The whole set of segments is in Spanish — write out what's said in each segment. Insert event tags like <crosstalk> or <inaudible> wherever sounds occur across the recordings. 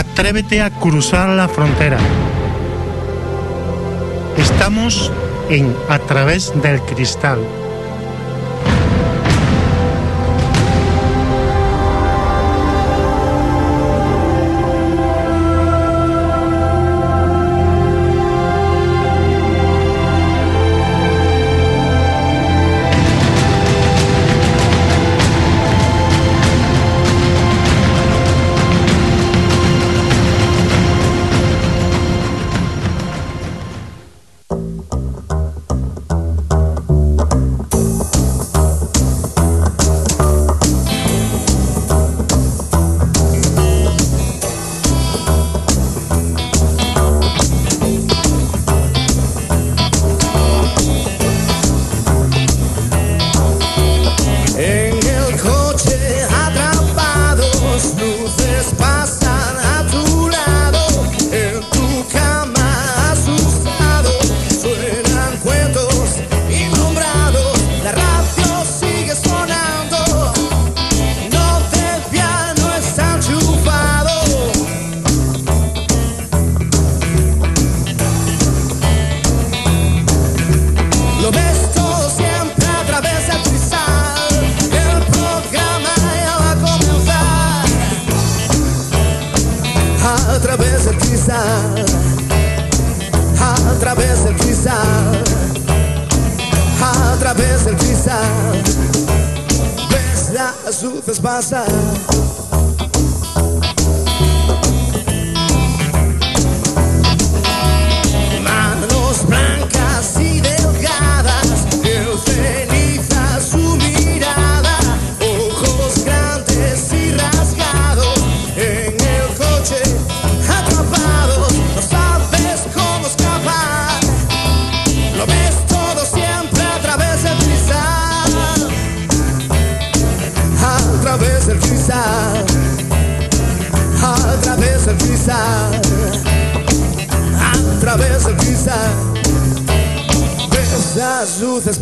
Atrévete a cruzar la frontera. Estamos en A través del cristal.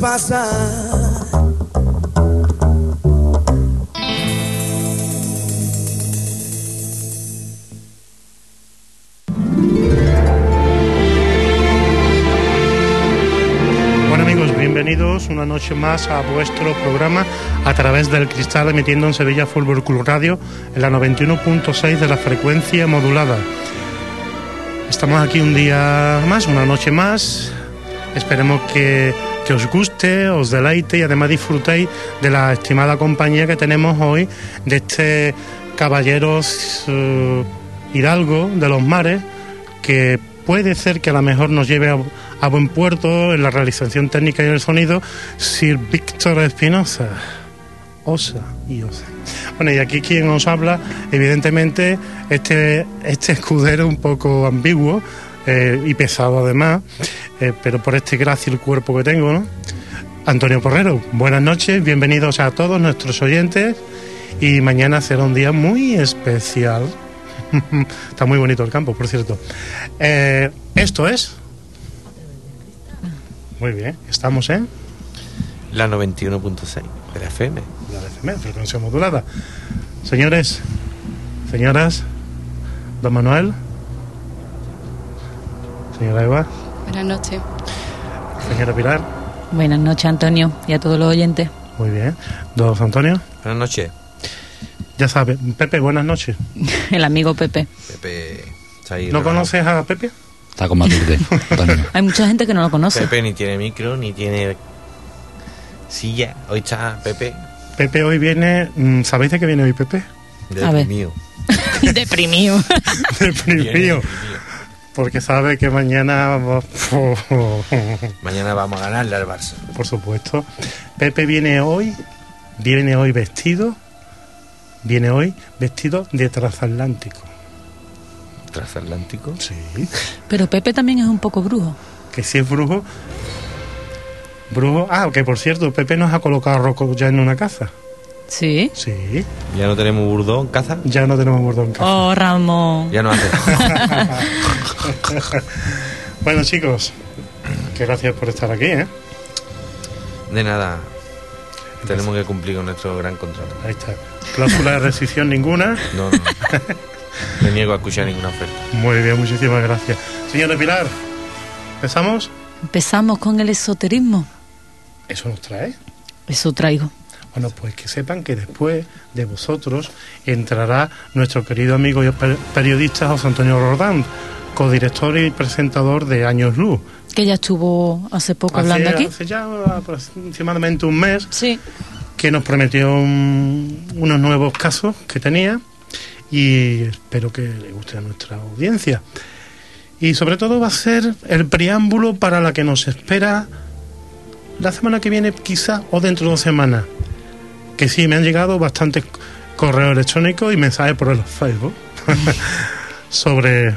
Pasar. Bienvenidos una noche más a vuestro programa a través del cristal emitiendo en Sevilla Fútbol Club Radio en la 91.6 de la frecuencia modulada. Estamos aquí un día más, una noche más. Esperemos que, que os guste, os deleite y además disfrutéis de la estimada compañía que tenemos hoy de este caballeros eh, hidalgo de los mares que puede ser que a lo mejor nos lleve a, buen puerto en la realización técnica y el sonido Sir Víctor Espinosa. Osa y osa. Bueno, y aquí quien os habla, evidentemente, este, este escudero un poco ambiguo eh, y pesado además, eh, pero por este grácil cuerpo que tengo, ¿no? Antonio Porrero, buenas noches, bienvenidos a todos nuestros oyentes y mañana será un día muy especial. <laughs> Está muy bonito el campo, por cierto. Eh, esto es... Muy bien, estamos en... La 91.6 de la FM. La FM, frecuencia modulada. Señores, señoras, don Manuel, señora Eva, Buenas noches. señora Pilar, Buenas noches, Antonio, y a todos los oyentes. muy bien. Don Antonio, Buenas noches. ya sabe. Pepe, buenas noches. <laughs> El amigo Pepe. Pepe. está ahí ¿No conoces a Pepe? Está con Matilde. <laughs> Hay mucha gente que no lo conoce. Pepe ni tiene micro, ni tiene silla. Hoy está Pepe Pepe hoy viene. mm, ¿Sabéis de qué viene hoy Pepe? A ver. <laughs> deprimido. Deprimido. Deprimido. Porque sabe que mañana. va- <laughs> Mañana vamos a ganarle al Barça. Por supuesto. Pepe viene hoy. Viene hoy vestido viene hoy vestido de transatlántico. Transatlántico. Sí. Pero Pepe también es un poco brujo. Que si es brujo. Brujo. Ah, que por cierto, Pepe nos ha colocado a Rocco ya en una casa. Sí. Sí. Ya no tenemos burdo en caza. Ya no tenemos gordo en casa. Oh, Ramón. Ya no hace. <laughs> Bueno, chicos, que gracias por estar aquí, ¿eh? De nada. Tenemos que cumplir con nuestro gran contrato. Ahí está. Cláusula de rescisión <laughs> ninguna. No, no. Me niego a escuchar ninguna oferta. Muy bien, muchísimas gracias. Señor de Pilar, ¿empezamos? Empezamos con el esoterismo. Eso nos trae. Eso traigo. Bueno, pues que sepan que después de vosotros entrará nuestro querido amigo y per- periodista José Antonio Rodán, codirector y presentador de Años Luz. Que ya estuvo hace poco hablando aquí. hace ya aproximadamente un mes Sí. que nos prometió un- unos nuevos casos que tenía y espero que le guste a nuestra audiencia. Y sobre todo va a ser el preámbulo para la que nos espera la semana que viene quizá o dentro de dos semanas. Que sí, me han llegado bastantes correos electrónicos y mensajes por el Facebook <laughs> sobre...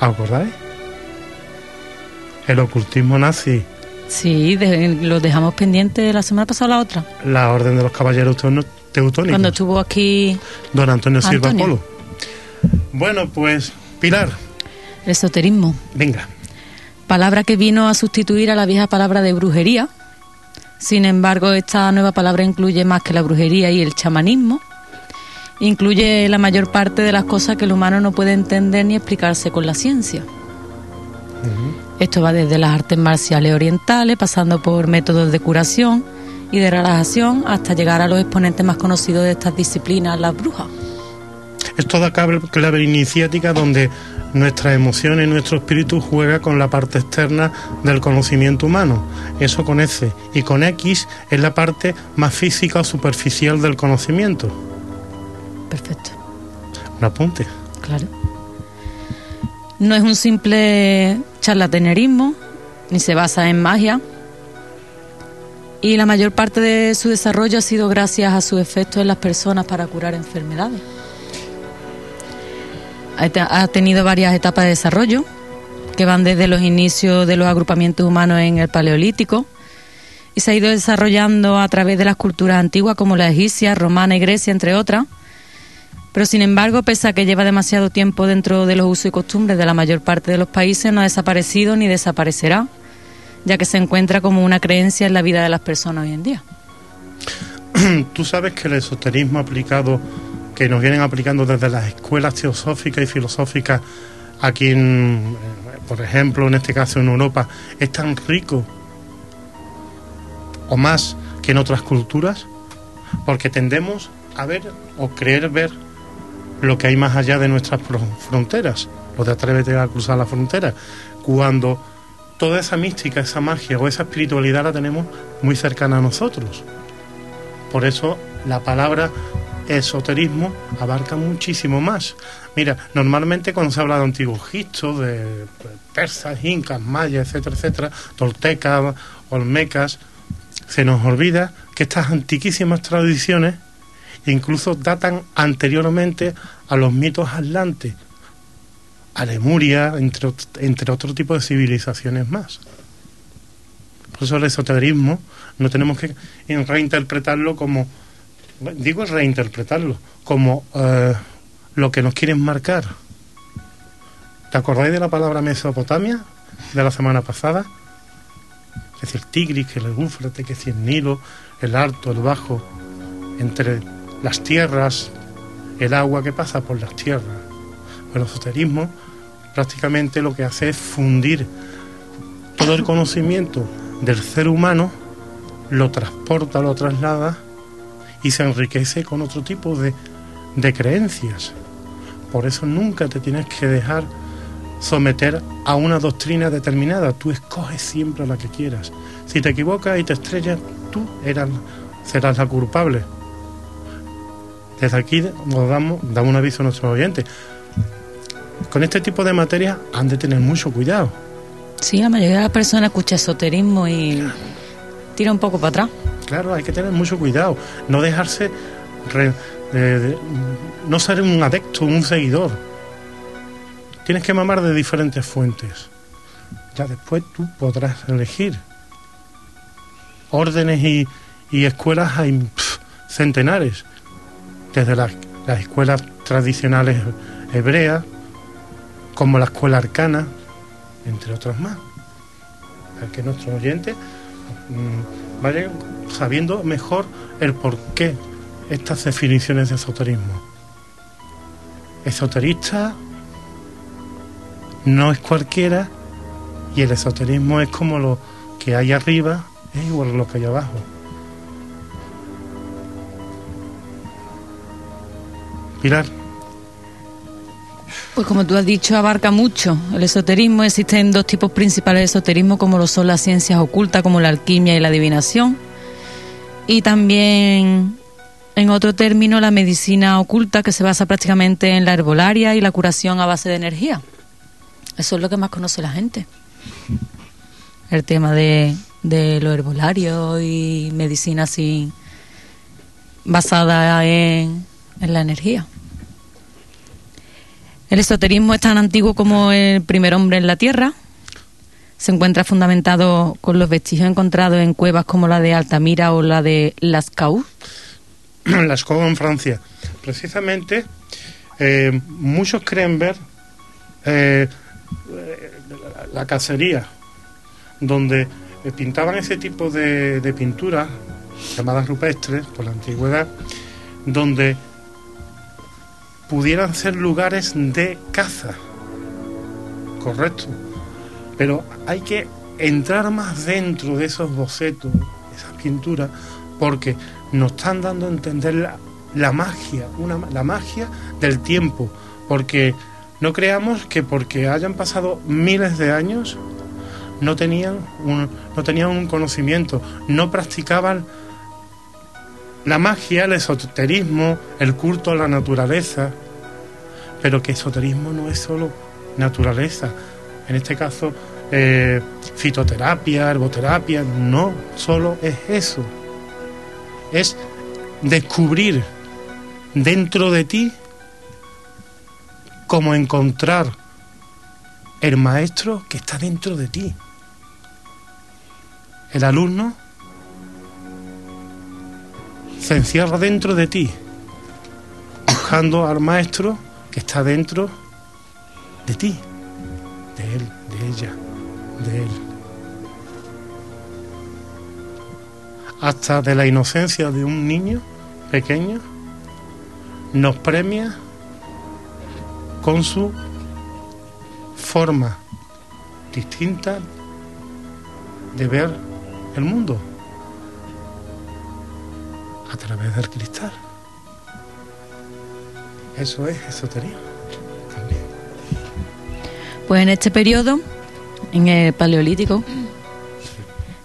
¿Acordáis? El ocultismo nazi. Sí, de- lo dejamos pendiente la semana pasada la otra. la Orden de los Caballeros Teutónicos. Cuando estuvo aquí Don Antonio Silva. Polo. Bueno, pues, Pilar, esoterismo. venga. Palabra que vino a sustituir a la vieja palabra de brujería. Sin embargo, esta nueva palabra incluye más que la brujería y el chamanismo. Incluye la mayor parte de las cosas que el humano no puede entender ni explicarse con la ciencia. Esto va desde las artes marciales orientales, pasando por métodos de curación y de relajación, hasta llegar a los exponentes más conocidos de estas disciplinas, las brujas. Es toda clave, clave iniciática donde nuestras emociones y nuestro espíritu juega con la parte externa del conocimiento humano. Eso con S. Y con X es la parte más física o superficial del conocimiento. Perfecto. Un apunte. Claro. No es un simple charlatanerismo, ni se basa en magia. Y la mayor parte de su desarrollo ha sido gracias a sus efectos en las personas para curar enfermedades. Ha te- Ha tenido varias etapas de desarrollo, que van desde los inicios de los agrupamientos humanos en el Paleolítico, y se ha ido desarrollando a través de las culturas antiguas como la egipcia, romana y grecia, entre otras. Pero sin embargo, pese a que lleva demasiado tiempo dentro de los usos y costumbres de la mayor parte de los países, no ha desaparecido ni desaparecerá, ya que se encuentra como una creencia en la vida de las personas hoy en día. <clears throat> Tú sabes que el esoterismo aplicado, que nos vienen aplicando desde las escuelas teosóficas y filosóficas aquí, en, eh, por ejemplo, en este caso en Europa, es tan rico o más que en otras culturas, porque tendemos a ver o creer ver lo que hay más allá de nuestras fron- fronteras, o de atrévete a cruzar la frontera, cuando toda esa mística, esa magia o esa espiritualidad la tenemos muy cercana a nosotros. Por eso la palabra esoterismo abarca muchísimo más. Mira, normalmente cuando se habla de antiguo Egipto, de persas, incas, mayas, etcétera, etcétera, toltecas, olmecas, se nos olvida que estas antiquísimas tradiciones incluso datan anteriormente a los mitos atlantes, a Lemuria, entre, entre otro tipo de civilizaciones más. Por eso el esoterismo no tenemos que reinterpretarlo como, digo reinterpretarlo, como eh, lo que nos quieren marcar. ¿Te acordáis de la palabra Mesopotamia de la semana pasada? Es decir, Tigris, que el Éufrates, que si el Nilo, el alto, el bajo, entre las tierras, el agua que pasa por las tierras. El esoterismo prácticamente lo que hace es fundir todo el conocimiento del ser humano, lo transporta, lo traslada y se enriquece con otro tipo de, de creencias. Por eso nunca te tienes que dejar someter a una doctrina determinada. Tú escoges siempre la que quieras. Si te equivocas y te estrellas, tú eras, serás la culpable. Desde aquí nos damos, damos un aviso a nuestros oyentes. Con este tipo de materias han de tener mucho cuidado. Sí, la mayoría de las personas escucha esoterismo y tira un poco para atrás. Claro, hay que tener mucho cuidado. No dejarse de- no ser un adepto, un seguidor. Tienes que mamar de diferentes fuentes. Ya después tú podrás elegir. Órdenes y, escuelas hay centenares. Desde las, las escuelas tradicionales hebreas, como la escuela arcana, entre otras más. Para que nuestros oyentes mm, vayan sabiendo mejor el porqué estas definiciones de esoterismo. Esoterista no es cualquiera y el esoterismo es como lo que hay arriba es igual a lo que hay abajo. Pilar, Pues como tú has dicho, abarca mucho el esoterismo. Existen dos tipos principales de esoterismo, como lo son las ciencias ocultas, como la alquimia y la adivinación. Y también, en otro término, la medicina oculta, que se basa prácticamente en la herbolaria y la curación a base de energía. Eso es lo que más conoce la gente. El tema de, de lo herbolario y medicina así basada en, en la energía. El esoterismo es tan antiguo como el primer hombre en la Tierra. Se encuentra fundamentado con los vestigios encontrados en cuevas como la de Altamira o la de Lascaux. <clears throat> las como en Francia. Precisamente, eh, muchos creen ver eh, la, cacería, donde eh, pintaban ese tipo de pinturas, llamadas rupestres por la antigüedad, donde pudieran ser lugares de caza. Correcto. Pero hay que entrar más dentro de esos bocetos, esas pinturas, porque nos están dando a entender la, magia, la magia del tiempo. Porque no creamos que porque hayan pasado miles de años no tenían no tenían un conocimiento, no practicaban la magia, el esoterismo, el culto a la naturaleza, pero que esoterismo no es solo naturaleza, en este caso eh, fitoterapia, herboterapia, no solo es eso, es descubrir dentro de ti cómo encontrar el maestro que está dentro de ti. El alumno se encierra dentro de ti, buscando al maestro que está dentro de ti, de él, de ella, de él. Hasta de la inocencia de un niño pequeño nos premia con su forma distinta de ver el mundo a través del cristal. Eso es. También. Pues en este periodo, en el Paleolítico,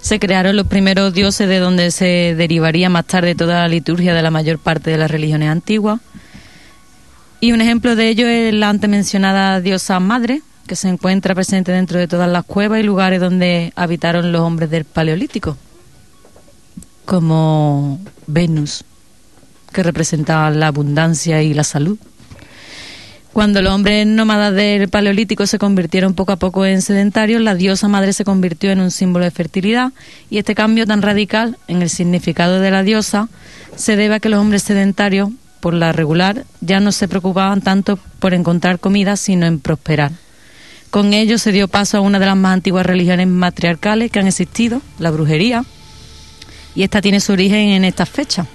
se crearon los primeros dioses de donde se derivaría más tarde toda la liturgia de la mayor parte de las religiones antiguas. Y un ejemplo de ello es la antes mencionada diosa madre, que se encuentra presente dentro de todas las cuevas y lugares donde habitaron los hombres del Paleolítico, como Venus, que representaba la abundancia y la salud. Cuando los hombres nómadas del Paleolítico se convirtieron poco a poco en sedentarios, la diosa madre se convirtió en un símbolo de fertilidad y este cambio tan radical en el significado de la diosa se debe a que los hombres sedentarios, por la regular, ya no se preocupaban tanto por encontrar comida, sino en prosperar. Con ello se dio paso a una de las más antiguas religiones matriarcales que han existido, la brujería, y esta tiene su origen en estas fechas.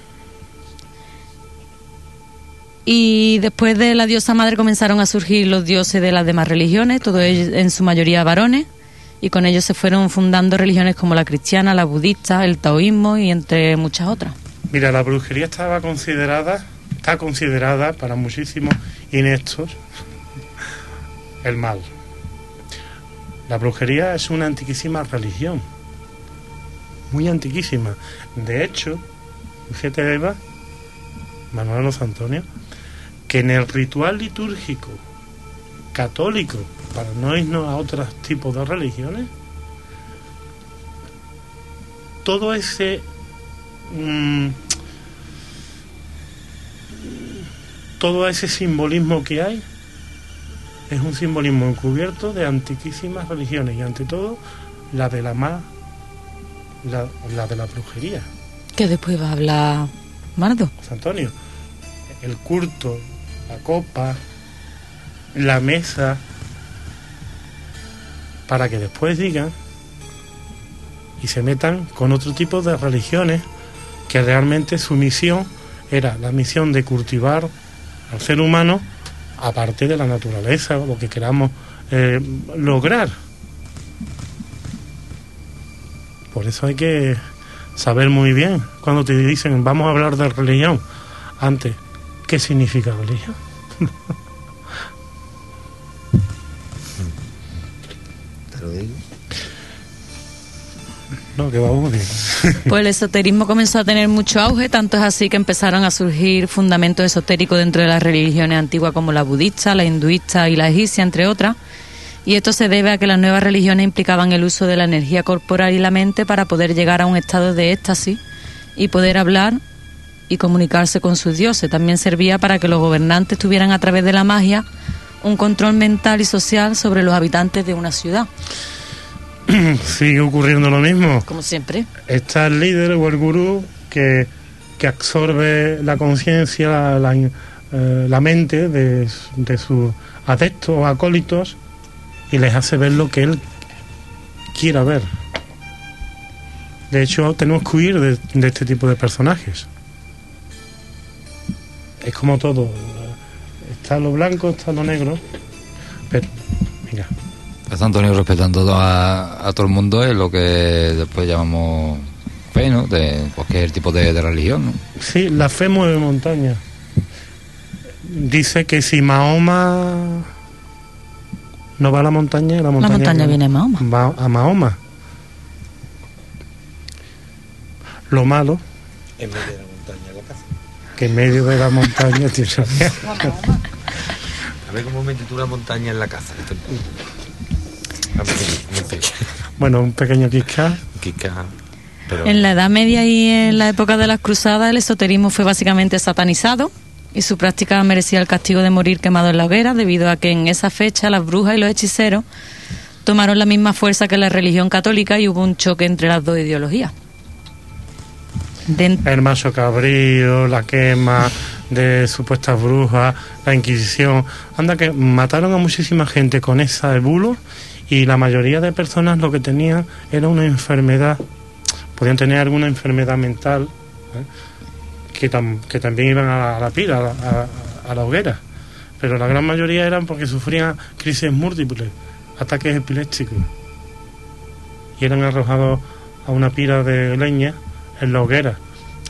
Y después de la diosa madre comenzaron a surgir los dioses de las demás religiones, todos ellos en su mayoría varones, y con ellos se fueron fundando religiones como la cristiana, la budista, el taoísmo y entre muchas otras. Mira, la brujería estaba considerada, está considerada para muchísimos ineptos el mal. La brujería es una antiquísima religión, muy antiquísima. De hecho, fíjate Eva, Manuel Antonio, que en el ritual litúrgico católico, para no irnos a otros tipos de religiones, todo ese mm, todo ese simbolismo que hay es un simbolismo encubierto de antiquísimas religiones y ante todo la de la más la, la de la brujería. Que después va a hablar Mardo. Antonio, el culto, la copa, la mesa, para que después digan y se metan con otro tipo de religiones que realmente su misión era la misión de cultivar al ser humano aparte de la naturaleza, lo que queramos eh, lograr. Por eso hay que saber muy bien cuando te dicen vamos a hablar de religión antes, ¿qué significa religión? <laughs> Te lo digo. No, que vamos bien. Pues el esoterismo comenzó a tener mucho auge, tanto es así que empezaron a surgir fundamentos esotéricos dentro de las religiones antiguas como la budista, la hinduista y la egipcia, entre otras. Y esto se debe a que las nuevas religiones implicaban el uso de la energía corporal y la mente para poder llegar a un estado de éxtasis y poder hablar y comunicarse con sus dioses. También servía para que los gobernantes tuvieran a través de la magia un control mental y social sobre los habitantes de una ciudad, <clears throat> Sigue ocurriendo lo mismo. como siempre. Está el líder o el gurú que, que absorbe la conciencia, la, la, eh, la mente de, de sus adeptos o acólitos y les hace ver lo que él quiera ver. De hecho, tenemos que huir de, de este tipo de personajes. Es como todo. Está lo blanco, está lo negro. Pero, mira, José Antonio respetando a, a todo el mundo es lo que después llamamos fe, ¿no? De cualquier tipo de, de religión, ¿no? Sí, la fe mueve montaña. Dice que si Mahoma no va a la montaña, la montaña, montaña viene a Mahoma. Va a Mahoma. Lo malo, En medio de que en medio de la montaña tiene... A ver cómo metes tú la montaña en la casa. Esto- A ver, en fin. bueno, un pequeño quisca. Kika, pero En la Edad Media y en la época de las Cruzadas, el esoterismo fue básicamente satanizado y su práctica merecía el castigo de morir quemado en la hoguera, debido a que en esa fecha las brujas y los hechiceros tomaron la misma fuerza que la religión católica y hubo un choque entre las dos ideologías. El macho cabrío, la quema de supuestas brujas, la Inquisición. Anda que mataron a muchísima gente con esa bulo y la mayoría de personas lo que tenían era una enfermedad. Podían tener alguna enfermedad mental ¿eh? que, tam- que también iban a la, a la pila, a la, a la hoguera. Pero la gran mayoría eran porque sufrían crisis múltiples, ataques epilépticos. Y eran arrojados a una pila de leña en la hoguera.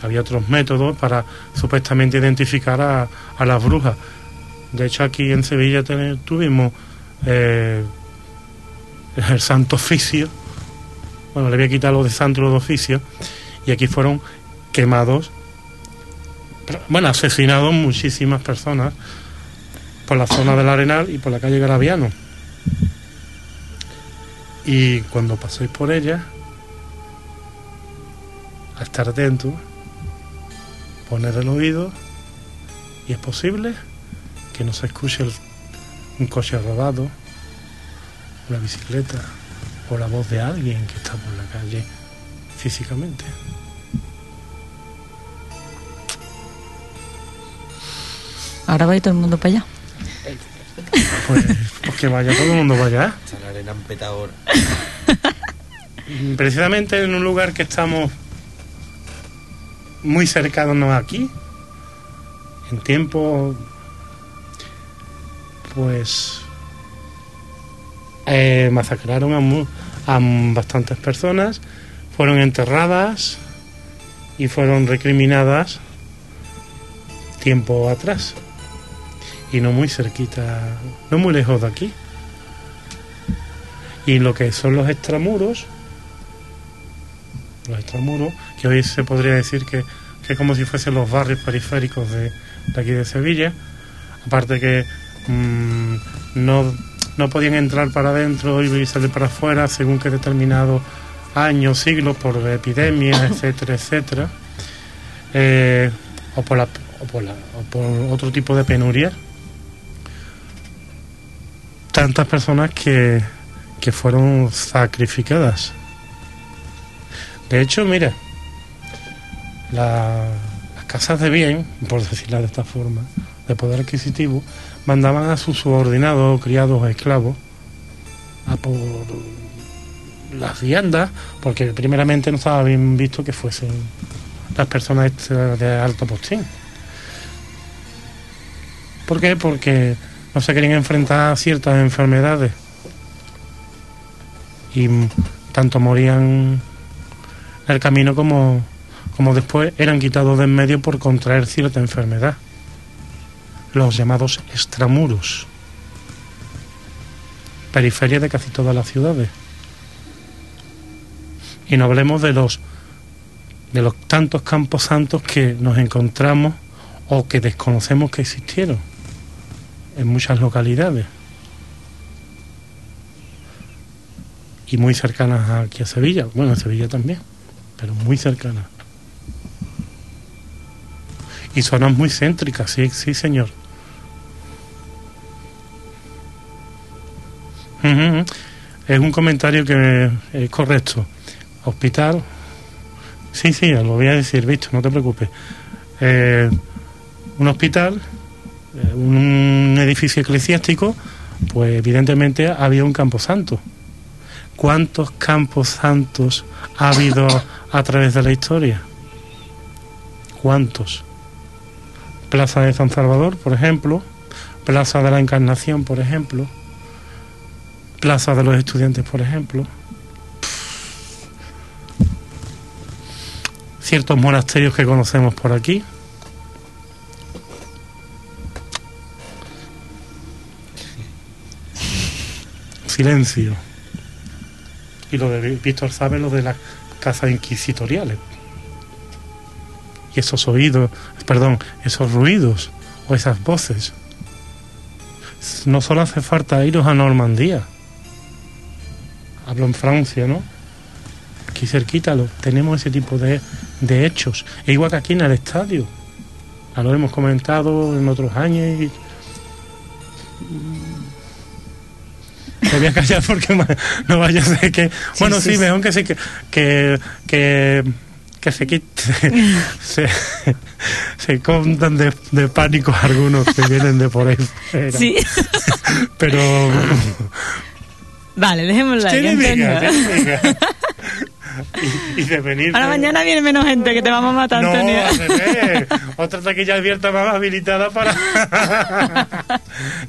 Había otros métodos para supuestamente identificar a, a las brujas. De hecho, aquí en Sevilla tuvimos eh, <laughs> el Santo Oficio. Bueno, le voy a quitar lo de Santo de Oficio. Y aquí fueron quemados, bueno, asesinados muchísimas personas por la zona del Arenal y por la calle Garabiano. Y cuando paséis por ella, a estar atento, poner el oído y es posible que no se escuche el- un coche rodado, una bicicleta o la voz de alguien que está por la calle físicamente. Ahora va a ir todo el mundo para allá. Pues, pues que vaya todo el mundo empeta ahora. Precisamente en un lugar que estamos muy cercanos aquí, en tiempo, pues eh, masacraron a, mu- a bastantes personas, fueron enterradas y fueron recriminadas tiempo atrás. Y no muy cerquita, no muy lejos de aquí. Y lo que son los extramuros, los extramuros, que hoy se podría decir que, que como si fuesen los barrios periféricos de, de aquí de Sevilla, aparte que mm, no, no podían entrar para adentro y salir para afuera según que determinados años, siglos, por epidemias, <coughs> etcétera, etcétera, eh, o, por la, o por, la- o por otro tipo de penuria, tantas personas que, que fueron sacrificadas. De hecho, mira, la- las casas de bien, por decirla de esta forma, de poder adquisitivo, mandaban a sus subordinados, criados esclavos a por las viandas, porque primeramente no estaba bien visto que fuesen las personas de alto postín. ¿Por qué? Porque no se querían enfrentar a ciertas enfermedades. Y tanto morían el camino como, como después eran quitados de en medio por contraer cierta enfermedad. Los llamados extramuros. Periferia de casi todas las ciudades. Y no hablemos de los de los tantos campos santos que nos encontramos o que desconocemos que existieron en muchas localidades y muy cercanas aquí a Sevilla, bueno, a Sevilla también, pero muy cercanas. Y zonas muy céntricas, sí, sí, señor. Es un comentario que es correcto. Hospital, Sí, sí, lo voy a decir, visto, no te preocupes. Eh, un hospital, eh, un edificio eclesiástico, pues evidentemente había un camposanto. ¿Cuántos campos santos ha habido a través de la historia? ¿Cuántos? Plaza de San Salvador, por ejemplo, Plaza de la Encarnación, por ejemplo, Plaza de los Estudiantes, por ejemplo. ciertos monasterios que conocemos por aquí. Silencio. Y lo de Víctor sabe lo de las casas inquisitoriales. Y esos oídos, perdón, esos ruidos o esas voces. No solo hace falta iros a Normandía. Hablo en Francia, ¿no? aquí cerquita lo, tenemos ese tipo de, de hechos. E igual que aquí en el estadio. Ya lo hemos comentado en otros años. Me voy a callar porque no vaya a ser que. bueno, sí, sí, sí. mejor que sí que. que, que que se quite, <laughs> se, se contan de, de pánico algunos que vienen de por ahí fuera. Sí. <laughs> Pero Vale, dejémosla ahí. Y, y de venir Ahora de- mañana viene menos gente que te vamos a matar, no, Antonio. Otra taquilla abierta más habilitada para. <laughs>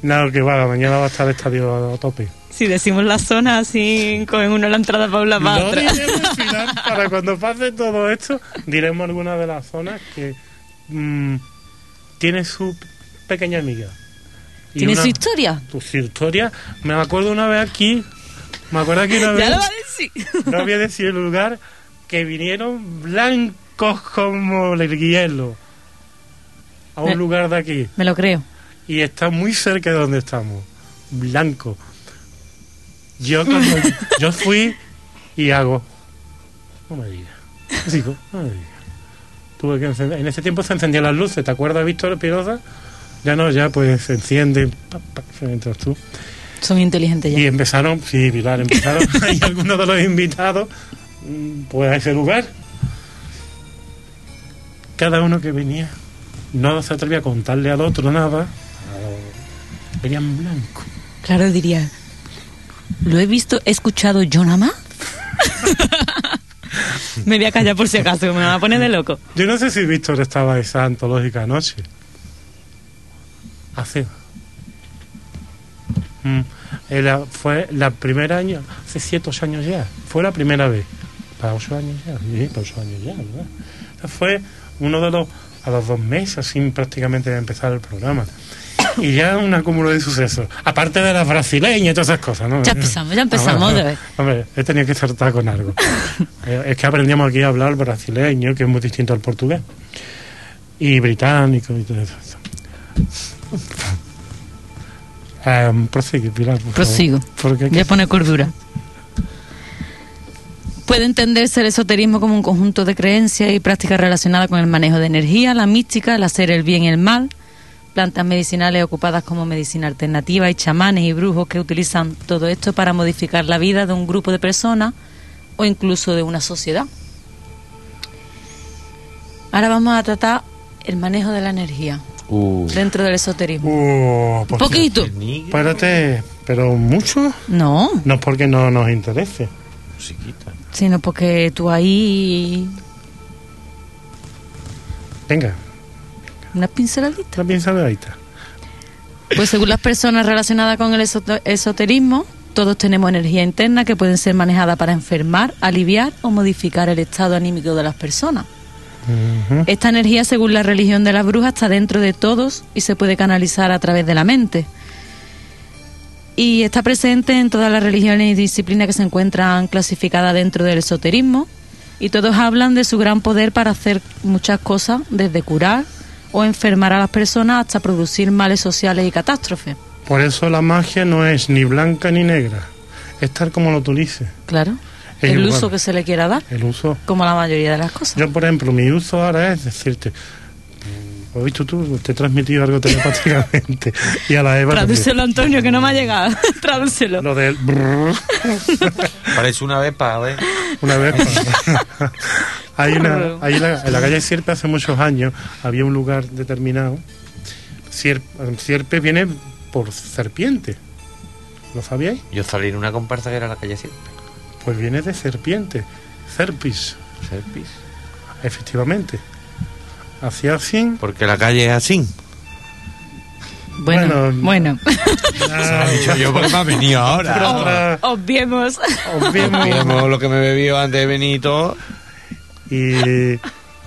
no, que va, mañana va a estar el estadio a tope. Si decimos la zona así, cogen uno la entrada para una para No otra. diremos al <laughs> final, para cuando pase todo esto, diremos algunas de las zonas que mm, tiene su pequeña amiga. Y ¿Tiene una- su historia? tu- su historia. Me acuerdo una vez aquí, me acuerdo aquí una vez. Ya lo va a decir. no voy a decir el lugar, que vinieron blancos como el hielo a un Me- lugar de aquí. Me lo creo. Y está muy cerca de donde estamos. Blanco. Yo cuando yo fui y hago. No me digas. Digo, no me digas. Tuve que encender. En ese tiempo se encendían las luces, ¿te acuerdas, Víctor Piroza? Ya no, ya pues se encienden. entras tú. Son inteligentes Y ya. empezaron, sí, Pilar, empezaron <laughs> ahí algunos de los invitados, mm, pues a ese lugar. Cada uno que venía, no se atrevía a contarle al otro nada, venían blanco. Claro, diría. ¿Lo he visto, he escuchado yo nada más? <laughs> me voy a callar por si acaso, que me van a poner de loco. Yo no sé si Víctor estaba esa antológica noche. Hace. Mm, era- fue la primera año, hace siete ocho años ya. Fue la primera vez. Para ocho años ya, sí, para ocho años ya, Fue uno de los, a los dos meses, sin prácticamente empezar el programa. Y ya un acúmulo de sucesos. Aparte de las brasileñas y todas esas cosas, ¿no? Ya empezamos, ya empezamos, Ah, de vez. Hombre, he tenido que saltar con algo. <laughs> Eh, es que aprendíamos aquí a hablar brasileño, que es muy distinto al portugués. Y británico y todo eso. Em, prosigue, Pilar, por favor. Prosigo. Porque Voy a poner cordura. Puede entenderse el esoterismo como un conjunto de creencias y prácticas relacionadas con el manejo de energía, la mística, el hacer el bien y el mal, plantas medicinales ocupadas como medicina alternativa y chamanes y brujos que utilizan todo esto para modificar la vida de un grupo de personas o incluso de una sociedad. Ahora vamos a tratar el manejo de la energía Uh, dentro del esoterismo. Uh, pues Poquito. Espérate, pero mucho. No, No es porque no nos interese. musiquita. sino porque tú ahí Venga, una pinceladita. una pinceladita. Pues según las personas relacionadas con el esoterismo, todos tenemos energía interna que pueden ser manejadas para enfermar, aliviar o modificar el estado anímico de las personas. Esta energía, según la religión de las brujas, está dentro de todos y se puede canalizar a través de la mente. Y está presente en todas las religiones y disciplinas que se encuentran clasificadas dentro del esoterismo. Y todos hablan de su gran poder para hacer muchas cosas, desde curar o enfermar a las personas hasta producir males sociales y catástrofes. Por eso la magia no es ni blanca ni negra. Es tal como lo utilices. Claro. Es el igual. uso que se le quiera dar, El uso. como la mayoría de las cosas. Yo, por ejemplo, mi uso ahora es decirte. mm, ¿Has visto tú? Te he transmitido algo telepáticamente. y a la Eva. Tradúcelo, Antonio, que no me ha llegado. <laughs> Tradúcelo. Lo del. Parece una vez para ver. una vez. <laughs> hay una. Hay la- en la calle Sierpe hace muchos años había un lugar determinado. Sier- Sierpe viene por serpiente. ¿Lo sabíais? Yo salí en una comparsa que era la calle siempre. Pues viene de serpiente. Serpis, Serpis. efectivamente. Hacía así. Porque la calle es así. Bueno, Bueno, bueno. Ah, yo porque me ha venido ahora. Obviemos. obviemos. Miremos lo que me bebió antes de venir y todo. Y,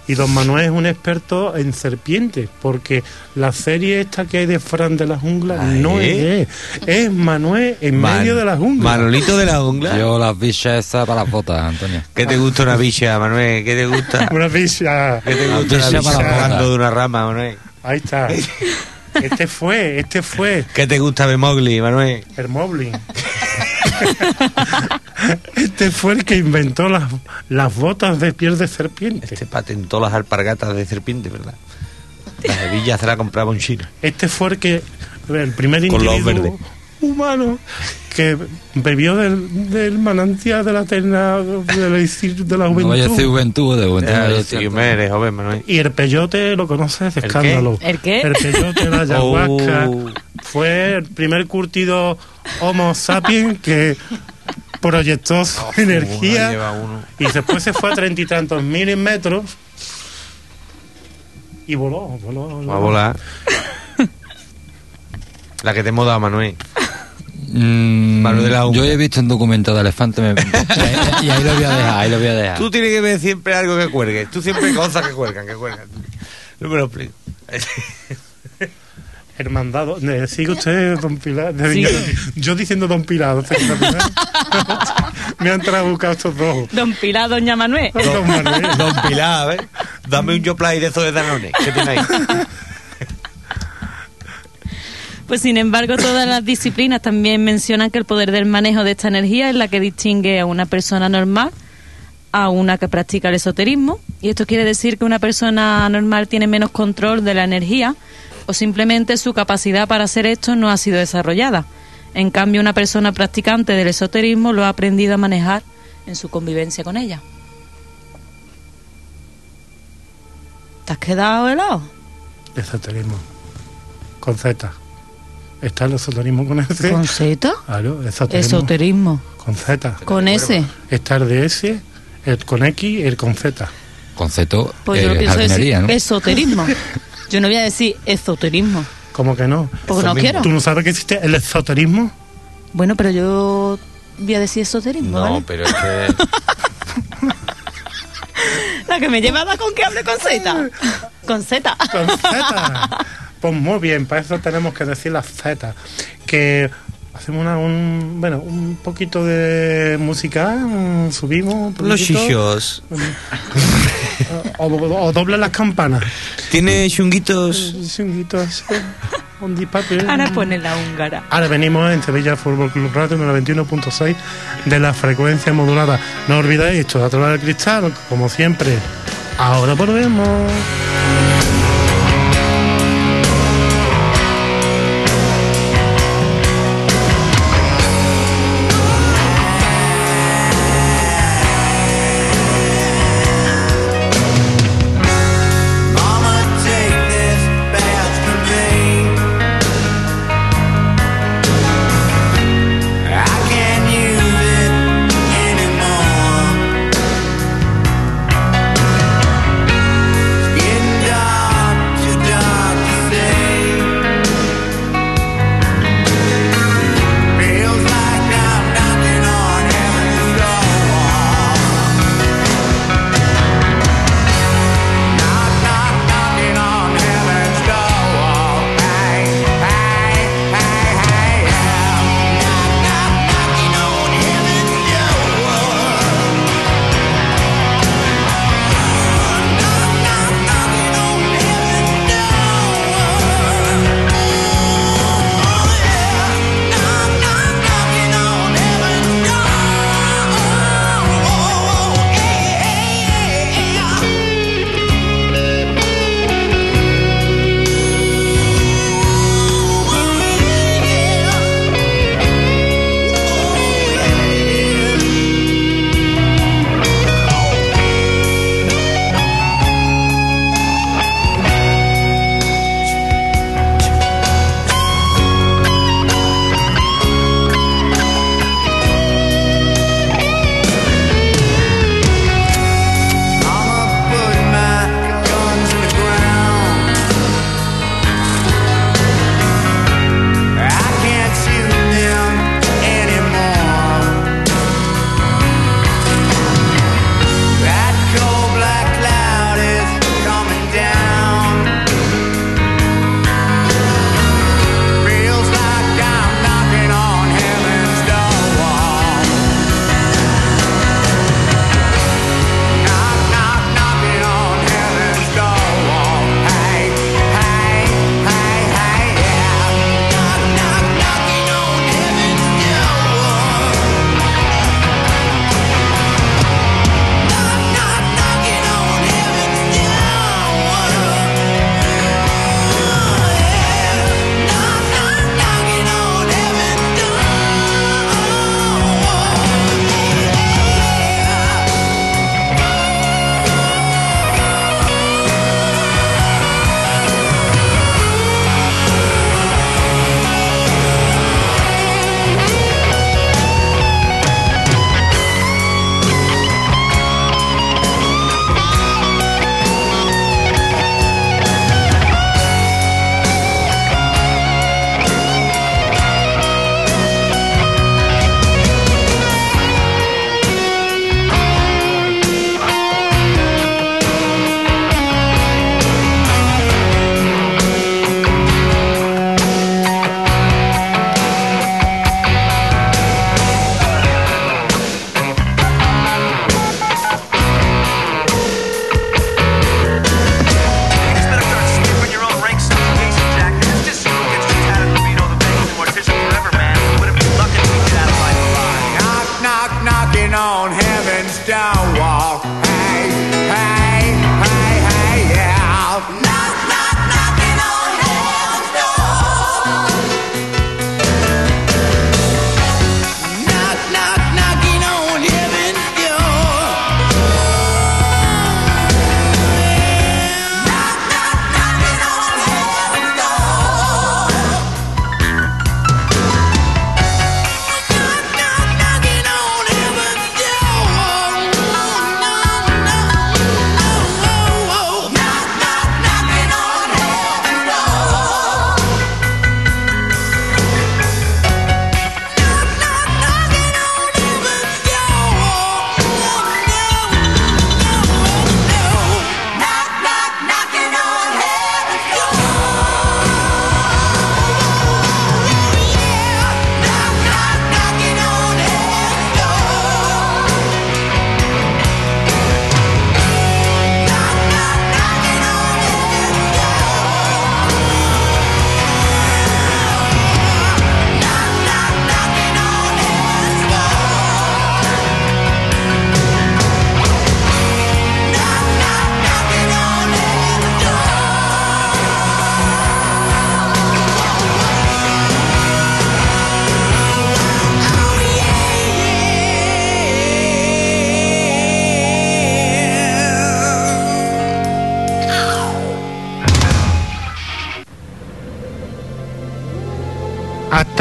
y don Manuel es un experto en serpientes, porque la serie esta que hay de Fran de la jungla Ah, no ¿eh? es es Manuel en Man- medio de la jungla. Manolito de la jungla. Yo las bichas esas para las botas, Antonio. ¿Qué te gusta una bicha, Manuel? ¿Qué te gusta? <laughs> Una bicha. ¿Qué te gusta una bicha para de una rama, Manuel? Ahí está. <laughs> Este fue, este fue ¿Qué te gusta de Mowgli, Manuel? el Moblin. <laughs> Este fue el que inventó las, las botas de piel de serpiente. Este patentó las alpargatas de serpiente, ¿verdad? Las hebillas se las compraba un chino. Este fue el que el primer individuo humano que bebió del, del manantial de la eterna de la, de la No vaya a decir juventud. juventud, de juventud. Ya, sí, eres joven, Manuel. Y el peyote lo conoces de ¿El escándalo. qué? ¿El qué? El peyote, la <laughs> ayahuasca. Oh. Fue el primer curtido Homo sapiens que proyectó <laughs> su lleva energía uno. y después se fue a treinta y tantos mil metros y voló, voló, voló. Va a volar. La que te hemos dado, Manuel. Mm, yo he visto un documental de elefante me- <laughs> y ahí lo voy a dejar, ahí lo voy a dejar. Tú tienes que ver siempre algo que cuelgue. Tú siempre cosas que cuelgan, que cuelgan. No me lo explico. Hermandado. Eh, Sigue usted, don Pilar. De- Sí. Yo, yo diciendo don Pilar. <laughs> Me han trabucado estos dos. Don Pilar, Doña Manuel. Don Manuel. Don Pilar, a ver. Dame un Yoplay de esos de Danone. ¿Qué ahí? Pues sin embargo, todas las disciplinas también mencionan que el poder del manejo de esta energía es la que distingue a una persona normal a una que practica el esoterismo. Y esto quiere decir que una persona normal tiene menos control de la energía o simplemente su capacidad para hacer esto no ha sido desarrollada. En cambio, una persona practicante del esoterismo lo ha aprendido a manejar en su convivencia con ella. ¿Te has quedado helado? Esoterismo. Con Z. Está el esoterismo con S. ¿Con Z? Claro, esoterismo. Esoterismo. Con Z. ¿Con S? Está el de S, el con X, el con Z. Concepto Pues yo eh, lo pienso jardinería, ¿no? esoterismo. <laughs> Yo no voy a decir esoterismo, ¿Cómo que no? porque no quiero. ¿Tú no sabes que existe el esoterismo? Bueno, pero yo voy a decir esoterismo, No, ¿vale? pero es que. <laughs> La que me lleva a dar con que hable con Z. Con Z. Con Z. Pues muy bien, para eso tenemos que decir las Z. Que hacemos una, un, bueno, un poquito de música, mm, subimos. un Los poquito, chichos. <laughs> O, o, o dobla las campanas. ¿Tiene chunguitos? Chunguitos. Ahora pone la húngara. Ahora venimos en Sevilla Fútbol Club Radio en la 21.6 de la frecuencia modulada. No olvidéis esto, a través del cristal, como siempre. Ahora volvemos.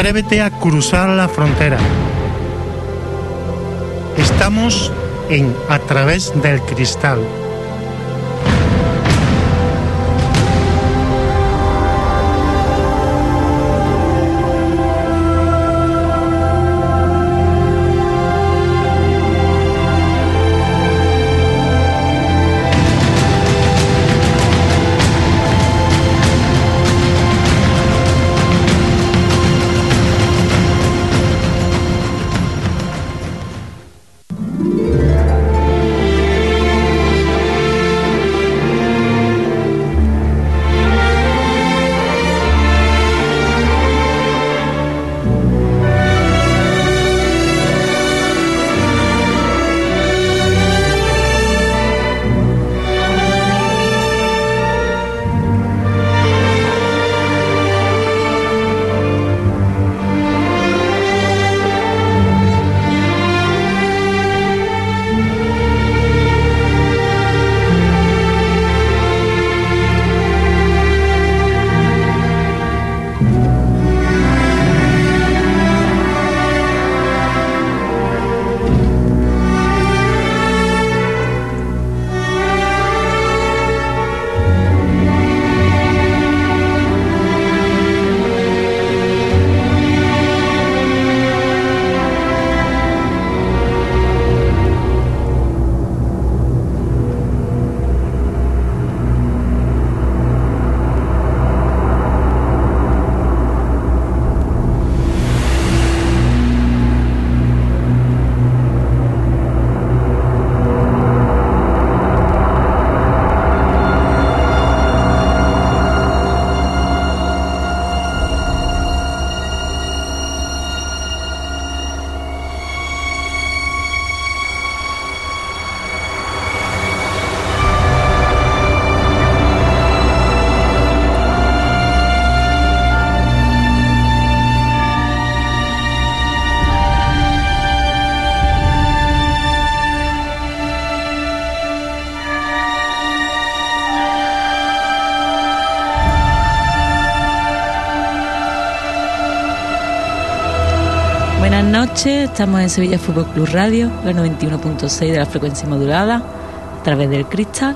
Atrévete a cruzar la frontera. Estamos en A través del cristal. Estamos en Sevilla Fútbol Club Radio, la 91.6 de la frecuencia modulada, a través del cristal.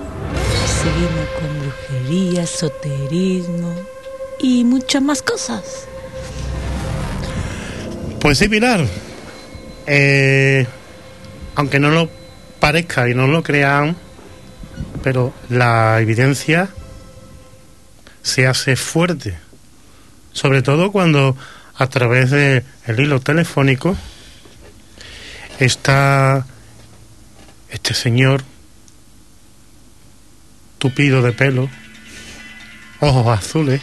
Seguimos con brujería, esoterismo y muchas más cosas. Pues sí, Pilar. Eh, aunque no lo parezca y no lo crean, pero la evidencia se hace fuerte. Sobre todo cuando a través del hilo telefónico está este señor tupido de pelo, ojos azules,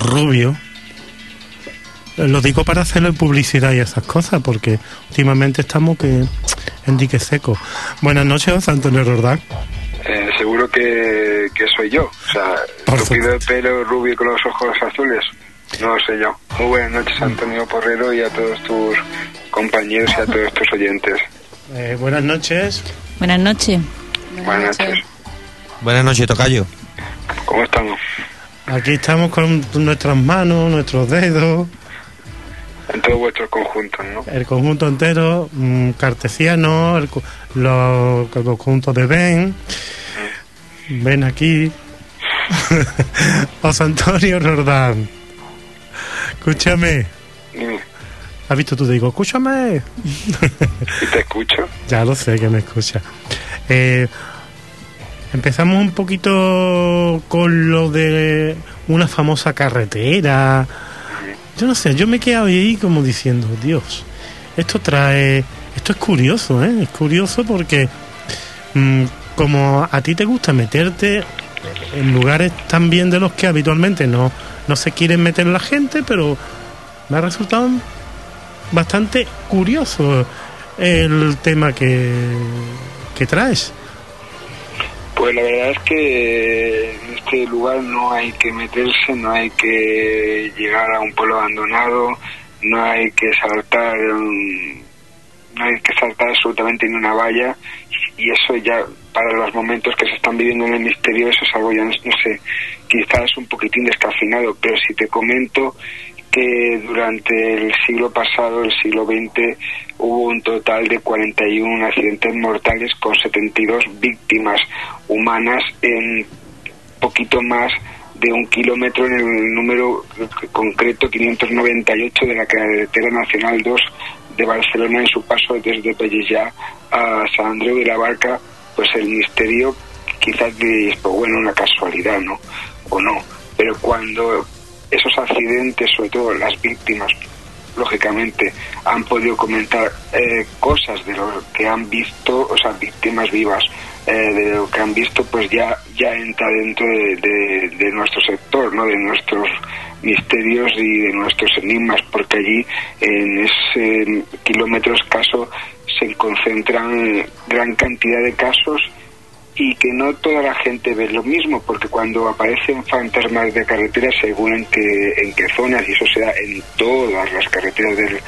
rubio. Lo digo para hacerle publicidad y esas cosas, porque últimamente estamos que en dique seco. Buenas noches, José Antonio Rordán. Eh, seguro que, que soy yo. O sea, Por tupido de pelo, rubio con los ojos azules. No sé yo. Muy buenas noches, Antonio Porrero, y a todos tus compañeros y a todos tus oyentes. Eh, buenas noches. Buenas noches. Buenas noches. Buenas noches, Tocayo. ¿Cómo estamos? Aquí estamos con nuestras manos, nuestros dedos, En todos vuestros conjuntos, ¿no? el conjunto entero, mm, cartesiano, el, co- lo- el conjunto de Ben. Ven aquí. <laughs> José Antonio Rordán. Escúchame. Dime, ¿Has visto? Tú te digo, escúchame. ¿y te escucho? <laughs> Ya lo sé que me escucha. Eh, empezamos un poquito con lo de una famosa carretera. Yo no sé, yo me he quedado ahí como diciendo, Dios, esto trae, esto es curioso, ¿eh? Es curioso porque mm, como a ti te gusta meterte en lugares también de los que habitualmente no, no se quieren meter la gente, pero me ha resultado bastante curioso el tema que, que traes. Pues la verdad es que en este lugar no hay que meterse, no hay que llegar a un pueblo abandonado, no hay que saltar, no hay que saltar absolutamente ni una valla y eso ya para los momentos que se están viviendo en el misterio eso es algo ya no, no sé, quizás un poquitín descafinado, pero si te comento que durante el siglo pasado, el siglo XX, hubo un total de 41 accidentes mortales con 72 víctimas humanas en poquito más de un kilómetro en el número concreto 598 de la carretera nacional 2 de Barcelona en su paso desde Pellillá a San Andreu de la Barca, pues el misterio quizás de pues bueno, una casualidad, ¿no? O no, pero cuando esos accidentes, sobre todo las víctimas, lógicamente, han podido comentar eh, cosas de lo que han visto, o sea, víctimas vivas, eh, de lo que han visto, pues ya, ya entra dentro de, de- nuestro sector, ¿no? De nuestros misterios y de nuestros enigmas, porque allí, en ese kilómetro escaso, se concentran gran cantidad de casos y que no toda la gente ve lo mismo, porque cuando aparecen fantasmas de carretera, según en qué, en qué zonas, y eso se da en todas las carreteras del,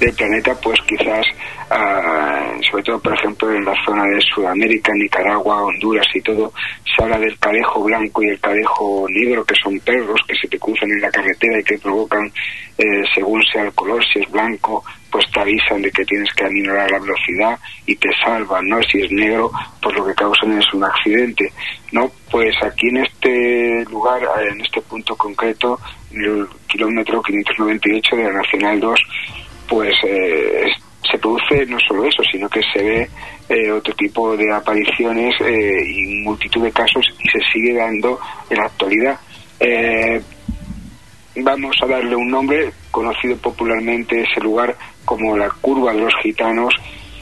del planeta, pues quizás, ah, sobre todo, por ejemplo, en la zona de Sudamérica, Nicaragua, Honduras y todo, se habla del cadejo blanco y el cadejo negro, que son perros que se te cruzan en la carretera y que provocan, eh, según sea el color, si es blanco, pues te avisan de que tienes que aminorar la velocidad y te salvan, ¿no? Si es negro, pues lo que causan es un accidente, ¿no? Pues aquí en este lugar, eh, en este punto concreto, en el kilómetro 598 de la Nacional 2, pues eh, se produce no solo eso, sino que se ve eh, otro tipo de apariciones eh, y multitud de casos y se sigue dando en la actualidad. Eh, vamos a darle un nombre conocido popularmente ese lugar como la curva de los gitanos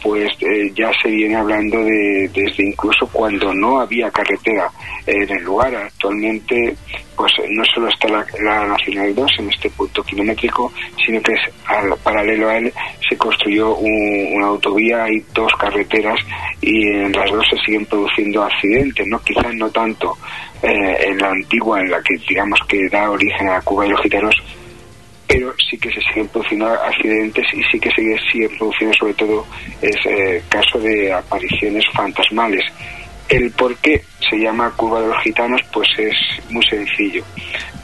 pues eh, ya se viene hablando de desde incluso cuando no había carretera en el lugar. Actualmente pues eh, no solo está la, la nacional 2 en este punto kilométrico sino que es al paralelo a él se construyó un- una autovía y dos carreteras y en las dos se siguen produciendo accidentes no quizás no tanto eh, en la antigua en la que digamos que da origen a curva de los gitanos pero sí que se siguen produciendo accidentes y sí que se siguen produciendo sobre todo es eh, caso de apariciones fantasmales. El por qué se llama curva de los gitanos pues es muy sencillo.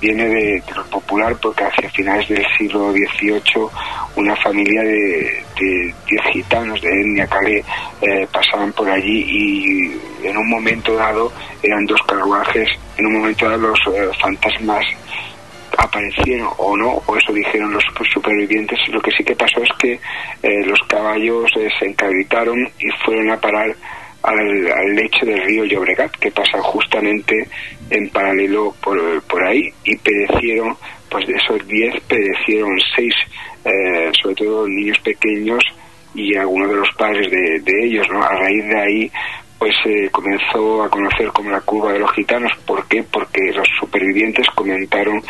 Viene de, lo popular porque hacia finales del siglo XVIII una familia de, de 10 gitanos de etnia calé eh, pasaban por allí y en un momento dado eran dos carruajes, en un momento dado los eh, fantasmas aparecieron o no, o eso dijeron los supervivientes, lo que sí que pasó es que eh, los caballos eh, se encabritaron y fueron a parar al, al lecho del río Llobregat, que pasa justamente en paralelo por, por ahí, y perecieron, pues de esos 10 perecieron 6, sobre todo niños pequeños y algunos de los padres de, de ellos, ¿no? A raíz de ahí pues se comenzó a conocer como la curva de los gitanos. ¿Por qué? Porque los supervivientes comentaron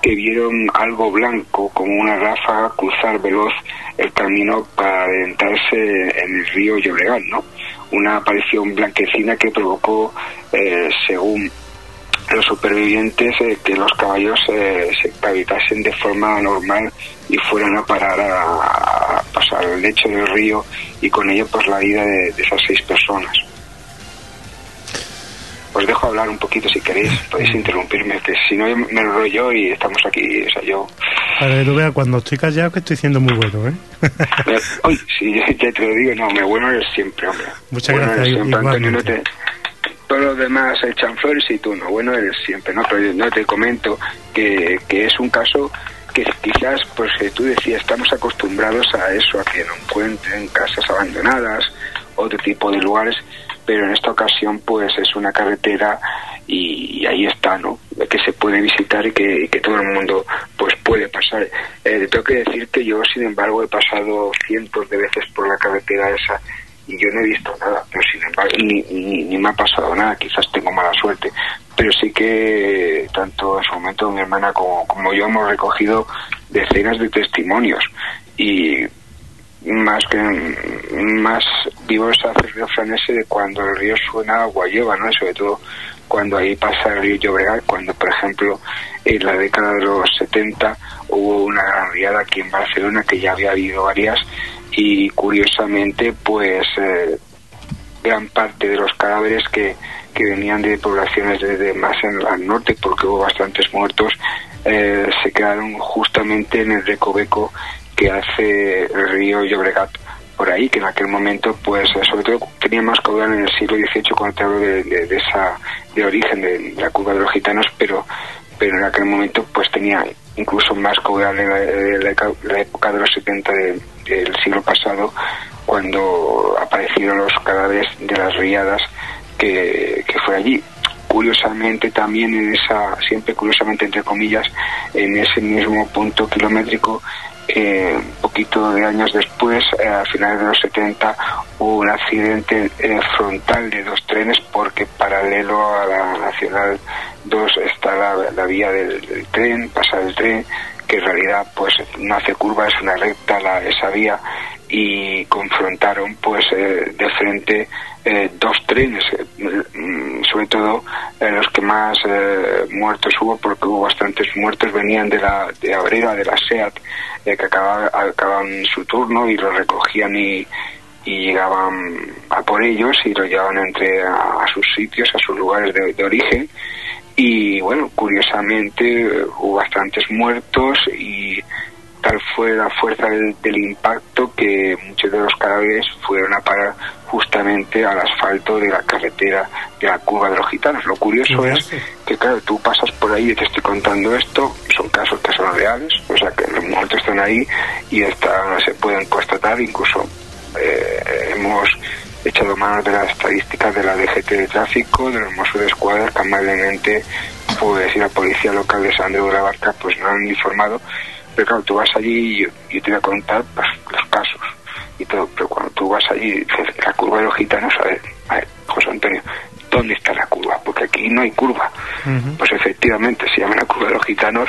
que vieron algo blanco como una ráfaga cruzar veloz el camino para adentrarse en el río Llobregat, ¿no? Una aparición blanquecina que provocó, eh, según los supervivientes, eh, que los caballos eh, se habitasen de forma normal y fueran a parar a, pasar el lecho del río y con ello pues la vida de esas seis personas os dejo hablar un poquito si queréis, podéis interrumpirme, que si no me enrollo y estamos aquí, o sea, yo... Para que tú veas, cuando estoy callado que estoy siendo muy bueno, ¿eh? me- Uy, sí, ya te lo digo, no, me bueno eres siempre, hombre. Muchas bueno gracias, siempre, Antonio, no te... Todos los demás echan flores y tú no, bueno eres siempre, ¿no? Pero yo no te comento que, que es un caso que quizás, pues eh, tú decías, estamos acostumbrados a eso, a que no encuentren casas abandonadas, otro tipo de lugares, pero en esta ocasión pues es una carretera y, ahí está, ¿no? Que se puede visitar y que, que todo el mundo pues puede pasar. Eh, tengo que decir que yo, sin embargo, he pasado cientos de veces por la carretera esa y yo no he visto nada, pero sin embargo, ni, ni, ni me ha pasado nada, quizás tengo mala suerte, pero sí que tanto en su momento mi hermana como, como yo hemos recogido decenas de testimonios y más que más vivo es hacer el refrán ese de cuando el río suena agua lleva, ¿no? Sobre todo cuando ahí pasa el río Llobregat, cuando por ejemplo en la década de los 70 hubo una gran riada aquí en Barcelona que ya había habido varias y curiosamente pues eh, gran parte de los cadáveres que, que venían de poblaciones desde más en al norte porque hubo bastantes muertos eh, se quedaron justamente en el recoveco que hace el río Llobregat por ahí, que en aquel momento, pues sobre todo tenía más caudal en el siglo XVIII cuando te hablo de, de- esa de origen de, la curva de los gitanos, pero pero en aquel momento pues tenía incluso más caudal en la, la época de los 70 de- del siglo pasado, cuando aparecieron los cadáveres de las riadas que, que fue allí. Curiosamente también en esa, siempre curiosamente entre comillas, en ese mismo punto kilométrico, eh, poquito de años después, eh, a finales de los 70, hubo un accidente eh, frontal de dos trenes porque paralelo a la Nacional 2 está la, la vía del, del tren, pasa el tren, que en realidad pues no hace curva, es una recta la, esa vía y confrontaron pues eh, de frente eh, dos trenes, eh, mm, sobre todo eh, los que más eh, muertos hubo, porque hubo bastantes muertos, venían de la de Abrera, de la SEAT, que acababa- acababan su turno y los recogían y, y llegaban a por ellos y los llevaban entre a, sus sitios, a sus lugares de, origen. Y bueno, curiosamente hubo bastantes muertos y tal fue la fuerza del, del impacto que muchos de los cadáveres fueron a parar justamente al asfalto de la carretera de la curva de los gitanos. Lo curioso es que claro, tú pasas por ahí y te estoy contando esto, son casos que son reales, o sea que los muertos están ahí y está, se pueden constatar, incluso eh, hemos echado mano de las estadísticas de la DGT de tráfico, de los Mossos de Escuadra, que amablemente, pues, y la policía local de San Andreu de la Barca, pues no han informado. Pero claro, tú vas allí y yo, yo te voy a contar los casos y todo, pero cuando tú vas allí, dices, la curva de los gitanos, a ver, a ver, José Antonio, ¿dónde está la curva? Porque aquí no hay curva. Pues efectivamente, se llama la curva de los gitanos,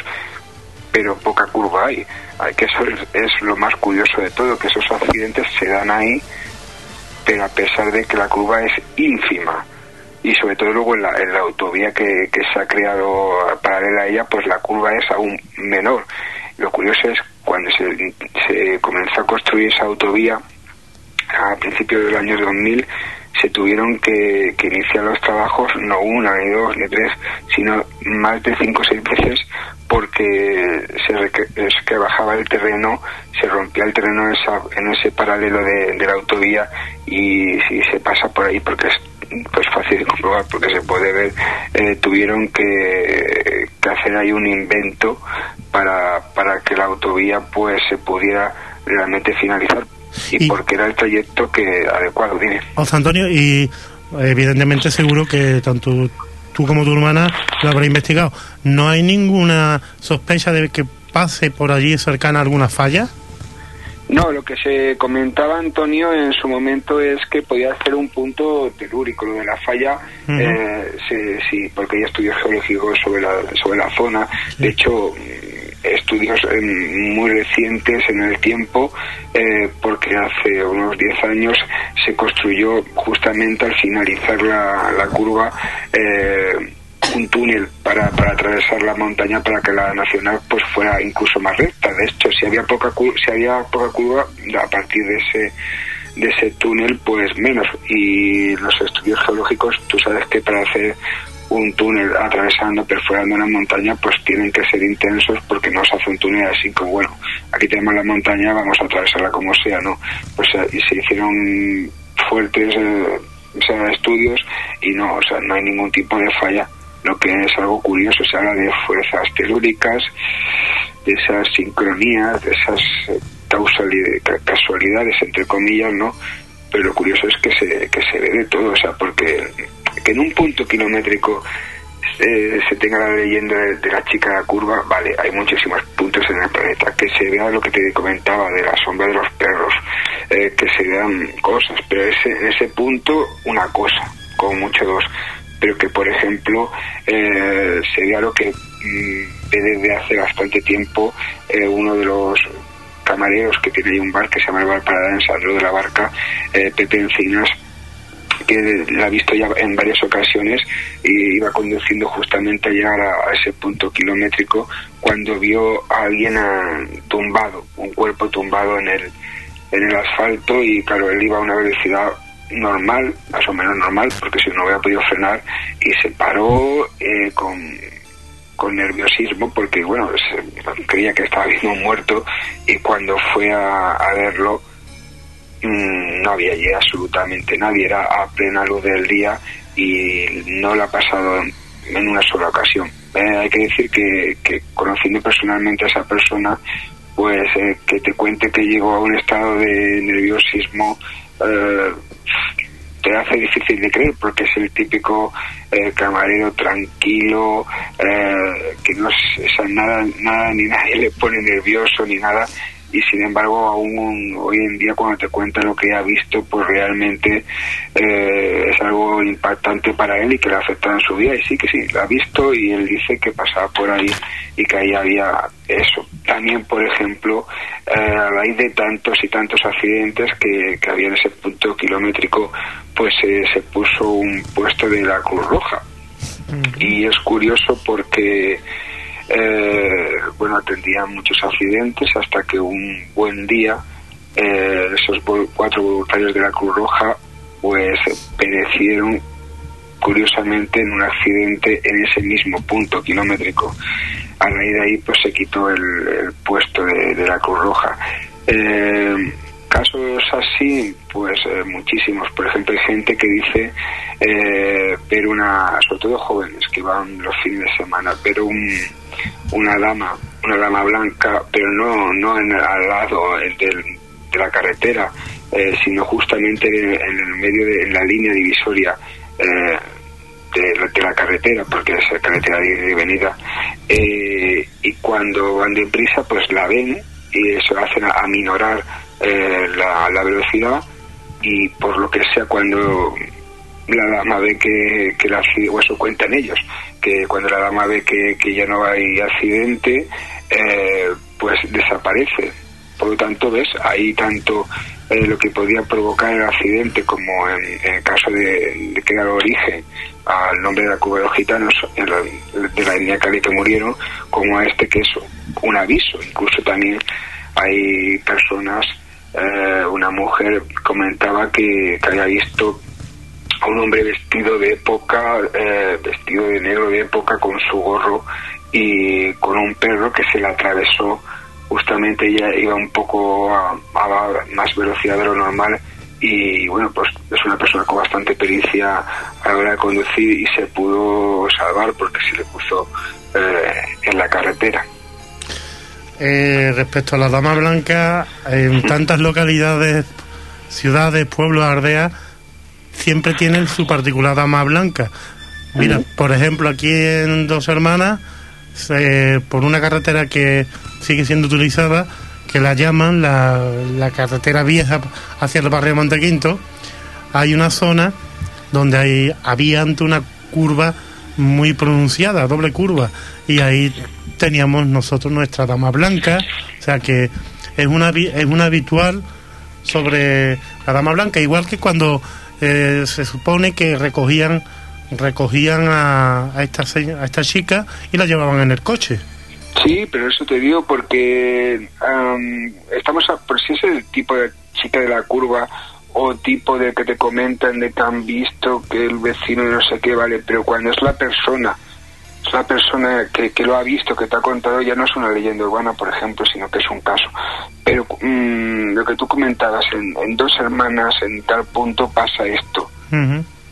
pero poca curva hay. hay que eso es, es lo más curioso de todo, que esos accidentes se dan ahí, pero a pesar de que la curva es ínfima. Y sobre todo luego en la, en la autovía que, que se ha creado paralela a ella, pues la curva es aún menor. Lo curioso es cuando se, se comenzó a construir esa autovía, a principios del año 2000, se tuvieron que, iniciar los trabajos no una, ni dos, ni tres, sino más de cinco o seis veces porque se reque- es que bajaba el terreno, se rompía el terreno en, esa- en ese paralelo de, la autovía y se pasa por ahí porque es pues fácil de comprobar porque se puede ver eh, tuvieron que, que hacer ahí un invento para, para que la autovía pues se pudiera realmente finalizar y, Y- porque era el trayecto que adecuado tiene José Antonio, y evidentemente seguro que tanto tú como tu hermana lo habrá investigado. ¿No hay ninguna sospecha de que pase por allí cercana alguna falla? No, lo que se comentaba Antonio en su momento es que podía ser un punto telúrico, lo de la falla, eh, se- sí, porque hay estudios geológicos sobre la, sobre la zona, de hecho mm, estudios eh, muy recientes en el tiempo, eh, porque hace unos 10 años se construyó justamente al finalizar la, la curva eh, un túnel para, para atravesar la montaña para que la nacional pues fuera incluso más recta. De hecho, si había poca si había poca curva a partir de ese de ese túnel pues menos y los estudios geológicos tú sabes que para hacer un túnel atravesando, perforando una montaña, pues tienen que ser intensos porque no se hace un túnel así como, bueno, aquí tenemos la montaña, vamos a atravesarla como sea, ¿no? Pues y se hicieron fuertes eh, estudios y no, o sea, no hay ningún tipo de falla. Lo que es algo curioso, se habla de fuerzas telúricas, de esas sincronías, de esas eh, casualidades, entre comillas, ¿no? Pero lo curioso es que se, que se ve de todo, o sea, porque que en un punto kilométrico eh, se tenga la leyenda de, la chica de la curva, vale, hay muchísimos puntos en el planeta, que se vea lo que te comentaba de la sombra de los perros, eh, que se vean cosas, pero ese, en ese punto una cosa, como mucho pero que por ejemplo eh, se vea lo que mm, desde hace bastante tiempo eh, uno de los camareros que tiene ahí un bar que se llama el Bar Parada en San Pedro de la Barca, eh, Pepe Encinas, que la ha visto ya en varias ocasiones y iba conduciendo justamente a llegar a, a ese punto kilométrico cuando vio a alguien ah, tumbado, un cuerpo tumbado en el, en el asfalto y claro, él iba a una velocidad normal, más o menos normal, porque si no hubiera podido frenar y se paró eh, con, con nerviosismo porque, bueno, se- creía que estaba viendo un muerto y cuando fue a, a verlo mm, no había allí absolutamente nadie, era a plena luz del día y no le ha pasado en una sola ocasión. Eh, hay que decir que, que conociendo personalmente a esa persona, pues eh, que te cuente que llegó a un estado de nerviosismo eh, te hace difícil de creer porque es el típico eh, camarero tranquilo eh, que no es, nada nada ni nadie <laughs> le pone nervioso ni nada y sin embargo aún hoy en día cuando te cuenta lo que ha visto pues realmente eh, es algo impactante para él y que le ha afectado en su vida. Y sí que sí lo ha visto y él dice que pasaba por ahí y que ahí había eso. También por ejemplo eh, a raíz de tantos y tantos accidentes que, que había en ese punto kilométrico pues eh, se puso un puesto de la Cruz Roja. Y es curioso porque eh, bueno atendían muchos accidentes hasta que un buen día eh, esos cuatro voluntarios de la Cruz Roja pues perecieron curiosamente en un accidente en ese mismo punto kilométrico. A raíz de ahí pues se quitó el, el puesto de, de la Cruz Roja. Eh, casos así pues eh, muchísimos. Por ejemplo hay gente que dice eh, ver una sobre todo jóvenes que van los fines de semana ver un, una dama una dama blanca pero no no en, al lado del- de la carretera eh, sino justamente en, el medio de en la línea divisoria eh, de, la- de la carretera porque es la carretera de, venida y cuando van deprisa pues la ven y eso hacen aminorar eh, la, la velocidad y por lo que sea cuando la dama ve que, que accidente, o eso cuentan ellos, que cuando la dama ve que, que ya no hay accidente, eh, pues desaparece. Por lo tanto, ves, ahí tanto eh, lo que podía provocar el accidente como en, el caso de, de que el origen al nombre de la Cuba de los Gitanos, en la- de la línea Cali que murieron, como a este que es un aviso. Incluso también hay personas, eh, una mujer comentaba que, había visto a un hombre vestido de época, eh, vestido de negro de época, con su gorro y con un perro que se le atravesó. Justamente ella iba un poco a, a más velocidad de lo normal y bueno, pues es una persona con bastante pericia a la hora de conducir y se pudo salvar porque se le puso eh, en la carretera. Eh, respecto a la Dama Blanca, en tantas localidades, ciudades, pueblos, aldeas, siempre tienen su particular Dama Blanca. Mira, por ejemplo, aquí en Dos Hermanas, por una carretera que sigue siendo utilizada, que la llaman la, la carretera vieja hacia el barrio Montequinto, hay una zona donde hay, había antes una curva muy pronunciada, doble curva, y ahí teníamos nosotros nuestra dama blanca, o sea que es una es una habitual sobre la dama blanca, igual que cuando eh, se supone que recogían recogían a, a esta a esta chica y la llevaban en el coche. Sí, pero eso te digo porque am, estamos a, por si es el tipo de chica de la curva o tipo de que te comentan de que han visto que el vecino no sé qué vale, pero cuando es la persona, es la persona que, que lo ha visto, que te ha contado, ya no es una leyenda urbana, por ejemplo, sino que es un caso. Pero mm, lo que tú comentabas, en, en dos hermanas, en tal punto pasa esto,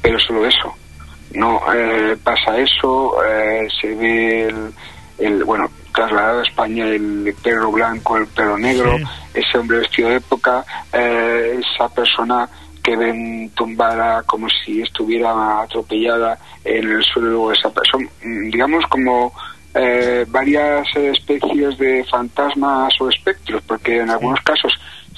pero solo eso. No eh, pasa eso, eh, se ve el, el, bueno, trasladado a España el perro blanco, el perro negro, Sí. ese hombre vestido de época, eh, esa persona que ven tumbada como si estuviera atropellada en el suelo, esa persona, mm, digamos como eh, varias especies de fantasmas o espectros, porque en algunos casos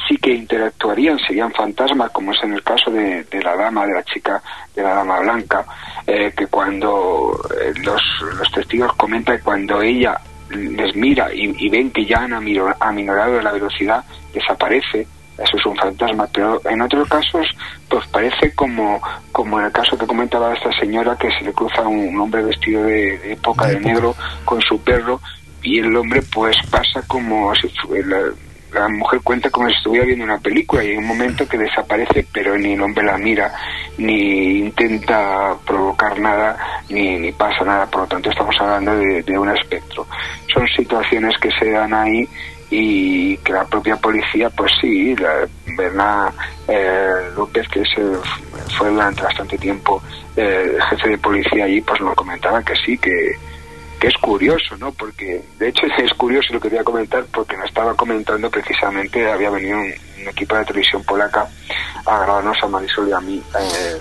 sí que interactuarían, serían fantasmas, como es en el caso de, de la dama, de la chica, de la dama blanca, eh, que cuando eh, los, los testigos comentan que cuando ella les mira y, y ven que ya han amino- aminorado la velocidad, desaparece, eso es un fantasma, pero en otros casos pues parece como, como en el caso que comentaba esta señora que se le cruza un, un hombre vestido de, de época De de época. negro con su perro y el hombre pues pasa como si el- la mujer cuenta como si estuviera viendo una película y hay un momento que desaparece pero ni el hombre la mira ni intenta provocar nada ni, ni pasa nada por lo tanto estamos hablando de, de un espectro son situaciones que se dan ahí y que la propia policía pues sí la Bernard eh, López que se fue durante bastante tiempo eh, jefe de policía allí pues nos comentaba que sí que que es curioso, ¿no? Porque, de hecho, <laughs> es curioso lo que quería comentar porque nos estaba comentando precisamente, había venido un, un equipo de televisión polaca a grabarnos a Marisol y a mí eh,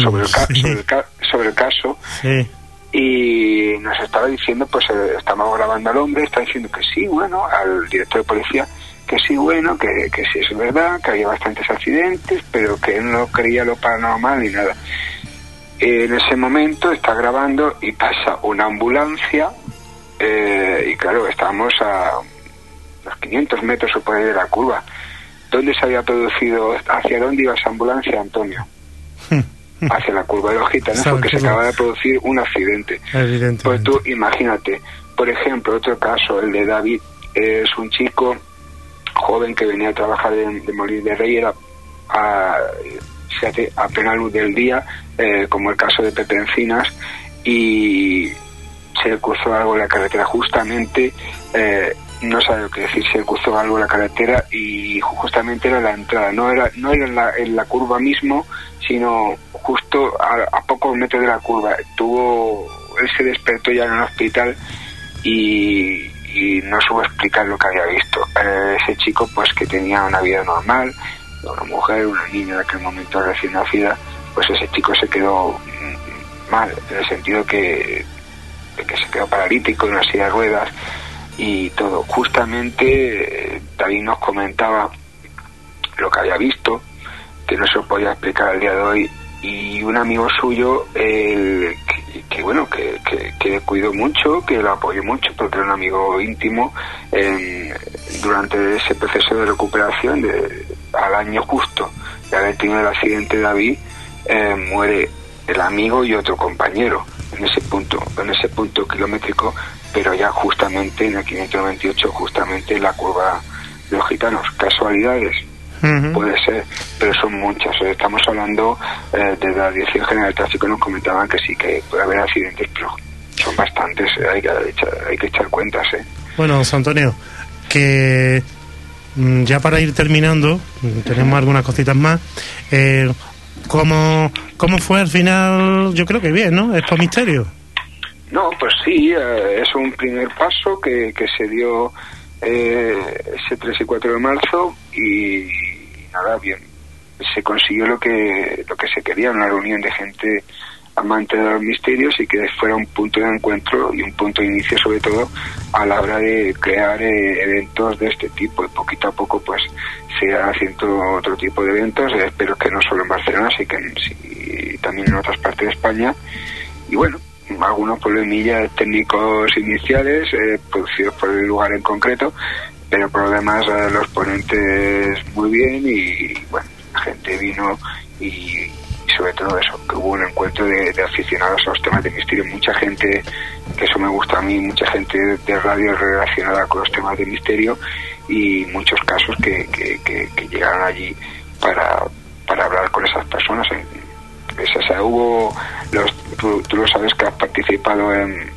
sobre, el sobre, el sobre el caso Sí. Y nos estaba diciendo, pues eh, estábamos grabando al hombre, está diciendo que sí, bueno, al director de policía, que sí, bueno, que, que sí es verdad, que había bastantes accidentes, pero que él no creía lo paranormal ni nada. En ese momento está grabando y pasa una ambulancia eh, y claro, estábamos a unos 500 metros ahí de la curva. ¿Dónde se había producido, hacia dónde iba esa ambulancia, Antonio? Hacia la curva de los gitanos Sabe porque se no. acaba de producir un accidente. Pues tú imagínate, por ejemplo, otro caso, el de David, es un chico joven que venía a trabajar de, de Molín de Rey, era a, se hace a plena luz del día, eh, como el caso de Pepe Encinas, y se cruzó algo en la carretera justamente, eh, no sabe lo que decir, se cruzó algo la carretera y justamente era la entrada, no era, no era en la, en la curva mismo, sino justo a, a pocos metros de la curva. Tuvo, él se despertó ya en el hospital y, no supo explicar lo que había visto. Eh, ese chico pues que tenía una vida normal, una mujer, una niña en aquel momento recién nacida, pues ese chico se quedó mm, mal, en el sentido que, de que se quedó paralítico en una silla de ruedas y todo. Justamente eh, David nos comentaba lo que había visto, que no se lo podía explicar al día de hoy, y un amigo suyo, el, que, que, bueno, que, que, cuidó mucho, que lo apoyó mucho, porque era un amigo íntimo, en- durante ese proceso de recuperación, de, al año justo de haber tenido el accidente David, eh, muere el amigo y otro compañero en ese punto, en ese punto kilométrico, pero ya justamente en el 598, justamente en la curva de los gitanos. Casualidades, puede ser, pero son muchas. Estamos hablando eh, de la Dirección General de Tráfico, nos comentaban que sí, que puede haber accidentes, pero son bastantes, eh, hay que echar, hay que echar cuentas. ¿eh? Bueno, José Antonio, que mm, ya para ir terminando, mm, tenemos algunas cositas más. Eh, ¿cómo, ¿Cómo fue al final? Yo creo que bien, ¿no? Es por misterio. No, pues sí, eh, es un primer paso que, que se dio eh, ese 3 y 4 de marzo y nada, bien, se consiguió lo que, lo que se quería, una reunión de gente amante de los misterios y que fuera un punto de encuentro y un punto de inicio sobre todo a la hora de crear eh, eventos de este tipo. Y poquito a poco pues se haciendo otro tipo de eventos, eh, espero que no solo en Barcelona, sino que en- también en otras partes de España. Y bueno, algunos problemillas técnicos iniciales eh, producidos por el lugar en concreto, pero por lo demás eh, los ponentes muy bien y bueno, la gente vino y, sobre todo eso, que hubo un encuentro de, de aficionados a los temas de misterio, mucha gente, que eso me gusta a mí, mucha gente de radio relacionada con los temas de misterio y muchos casos que, que, que- que llegaron allí para, para hablar con esas personas. Es- o sea, hubo, los, tú, lo sabes que has participado en,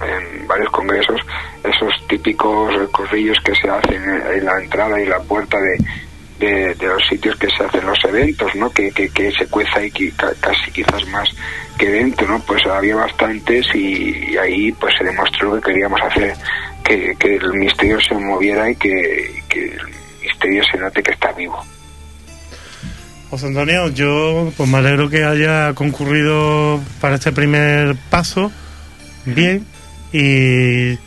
varios congresos, esos típicos corrillos que se hacen en, la entrada y la puerta de, de, los sitios que se hacen los eventos, ¿no? Que, que, se cueza y que ca- casi quizás más que dentro, ¿no? Pues había bastantes y, ahí pues se demostró que queríamos hacer que, que el misterio se moviera y que, que el misterio se note que está vivo. José Antonio, yo pues me alegro que haya concurrido para este primer paso bien y, y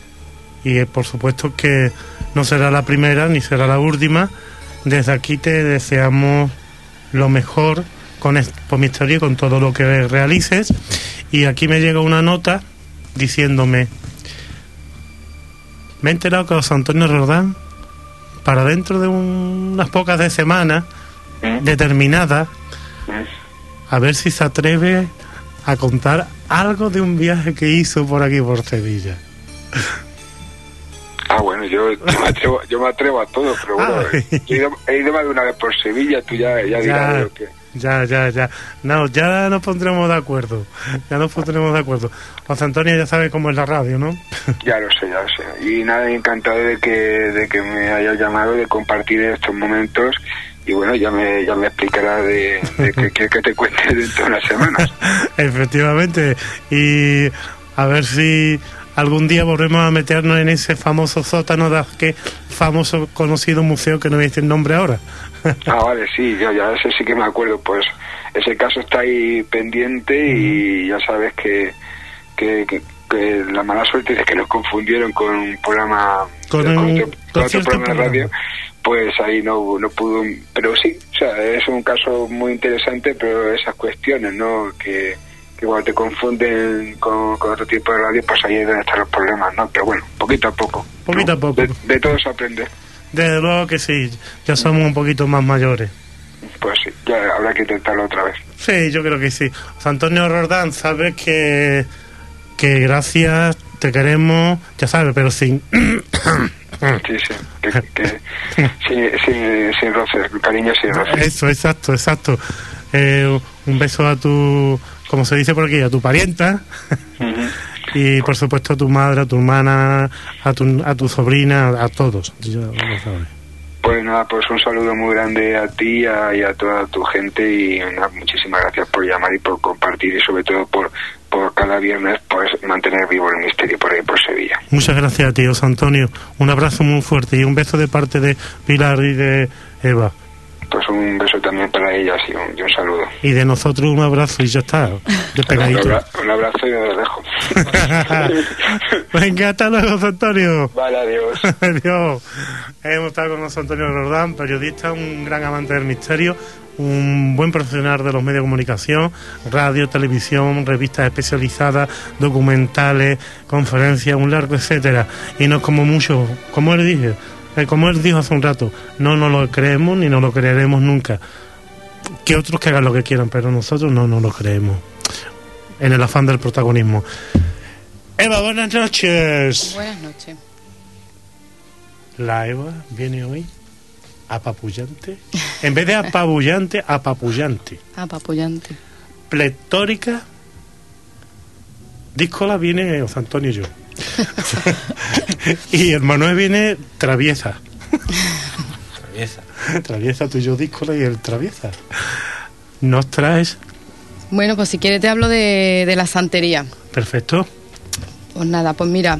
eh, por supuesto que no será la primera ni será la última. Desde aquí te deseamos lo mejor con Expo Misterio y con todo lo que realices. Y aquí me llega una nota diciéndome, me he enterado que José Antonio Rodán, para dentro de un- unas pocas de semanas, determinada, a ver si se atreve a contar algo de un viaje que hizo por aquí por Sevilla. Ah, bueno, yo, yo, me, atrevo, yo me atrevo a todo, pero bueno, Ay. he ido, he ido más de una vez por Sevilla, tú ya, ya dirás Ya, lo que... ya, ya, ya. No, ya nos pondremos de acuerdo. Ya nos pondremos de acuerdo. José Antonio ya sabe cómo es la radio, ¿no? <laughs> Ya lo sé, ya lo sé. Y nada, encantado de que, de que me hayas llamado, de compartir estos momentos. Y bueno, ya me, ya me explicará de, de que, que- que te cuente dentro de unas semanas. <laughs> Efectivamente. Y a ver si algún día volvemos a meternos en ese famoso sótano de aquel famoso conocido museo que no a decir el nombre ahora. <laughs> Ah, vale, sí, yo ya ese sí que me acuerdo. Pues ese caso está ahí pendiente y ya sabes que, que, que- la mala suerte es que nos confundieron con un programa, Con otro, con programa de radio. Pues ahí no, no pudo, pero sí, o sea, es un caso muy interesante, pero esas cuestiones, ¿no? Que, que cuando te confunden con, con otro tipo de radio, pues ahí es donde están los problemas, ¿no? Pero bueno, poquito a poco. Poquito ¿no? a poco. De, de todo se aprende. Desde luego que sí, ya somos un poquito más mayores. Pues sí, ya habrá que intentarlo otra vez. Sí, yo creo que sí. Antonio Rordán, sabes que, que gracias, te queremos, ya sabes, pero sin... Sí, sí, que, que, <laughs> sin, sin, sin roces, cariño sin roces. Eso, exacto, exacto. Eh, un beso a tu, como se dice por aquí, a tu parienta. <laughs> Y por supuesto a tu madre, a tu hermana, a tu, a tu sobrina, a todos. Pues nada, pues un saludo muy grande a ti a- y a toda tu gente y nada, muchísimas gracias por llamar y por compartir y sobre todo por, por cada viernes pues mantener vivo el misterio por ahí por Sevilla. Muchas gracias José Antonio. Un abrazo muy fuerte y un beso de parte de Pilar y de Eva. Pues un beso también para ellas y un, y un saludo. Y de nosotros un abrazo y ya está, Un, despegadito. abra- un abrazo y lo dejo. <laughs> Venga, hasta luego, José Antonio. vale, adiós. <laughs> Adiós. Hemos estado con José Antonio Rodán, periodista, un gran amante del misterio, un buen profesional de los medios de comunicación, radio, televisión, revistas especializadas, documentales, conferencias, un largo etcétera. Y no es como mucho, como él dije, eh, como él dijo hace un rato, no nos lo creemos ni nos lo creeremos nunca. Que otros que hagan lo que quieran, pero nosotros no nos lo creemos. En el afán del protagonismo. Eva, buenas noches. Buenas noches. La Eva viene hoy apapullante. En vez de apabullante, apapullante. Apapollante. Pletórica. Díscola viene José Antonio y yo. <laughs> y el Manuel viene traviesa. Traviesa. Traviesa tú y yo díscola y el traviesa. Nos traes. Bueno, pues si quieres te hablo de, de la santería. Perfecto. Pues nada, pues mira,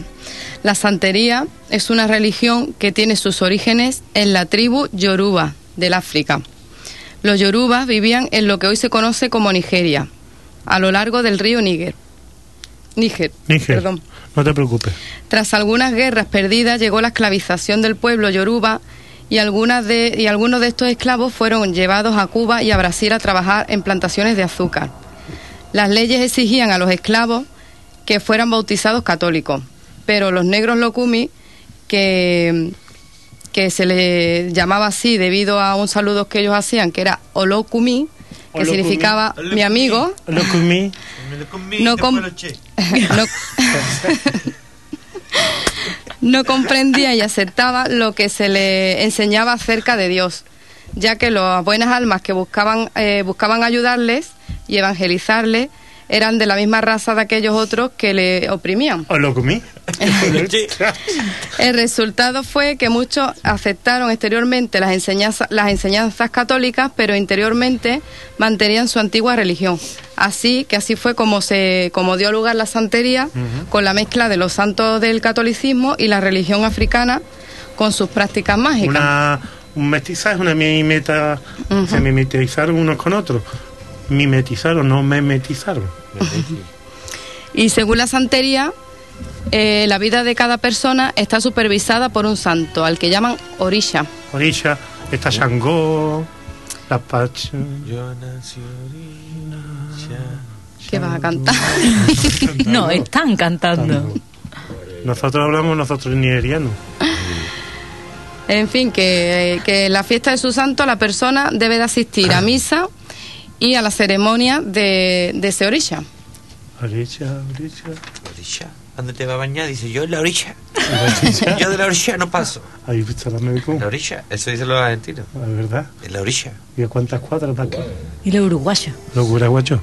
la santería es una religión que tiene sus orígenes en la tribu Yoruba del África. Los Yorubas vivían en lo que hoy se conoce como Nigeria, a lo largo del río Níger. Níger, Níger. perdón. No te preocupes. Tras algunas guerras perdidas llegó la esclavización del pueblo yoruba y, algunas de, y algunos de estos esclavos fueron llevados a Cuba y a Brasil a trabajar en plantaciones de azúcar. Las leyes exigían a los esclavos que fueran bautizados católicos, pero los negros locumi, que, que se les llamaba así debido a un saludo que ellos hacían, que era olokumi, que Olokumi. significaba mi amigo, com- <laughs> no comprendía y aceptaba lo que se le enseñaba acerca de Dios, ya que las buenas almas que buscaban, eh, buscaban ayudarles y evangelizarles eran de la misma raza de aquellos otros que le oprimían. ¿O lo comí? <laughs> El resultado fue que muchos aceptaron exteriormente las enseñanzas, las enseñanzas católicas, pero interiormente mantenían su antigua religión. Así que así fue como se como dio lugar la santería con la mezcla de los santos del catolicismo y la religión africana con sus prácticas mágicas. Una, un mestizaje, una mimeta. Se mimetizaron unos con otros. Mimetizaron, no memetizaron. Y según la santería, eh, la vida de cada persona está supervisada por un santo, al que llaman orisha. Orisha, está Shango, la Pacha. Yo nací orilla. que vas a cantar. <laughs> no, están cantando. Nosotros hablamos nosotros nigerianos. En fin, que, que la fiesta de su santo la persona debe de asistir a <clears throat> misa y a la ceremonia de, de ese orisha. Orisha, Orisha. Orilla. ¿Dónde te va a bañar? Dice, yo en la orilla. <laughs> yo de la orilla no paso. ¿Habéis visto la médico? ¿En la orilla? Eso dicen los argentinos. Es verdad. En la orilla. ¿Y a cuántas cuadras de aquí? Y los uruguayos. Los uruguayos.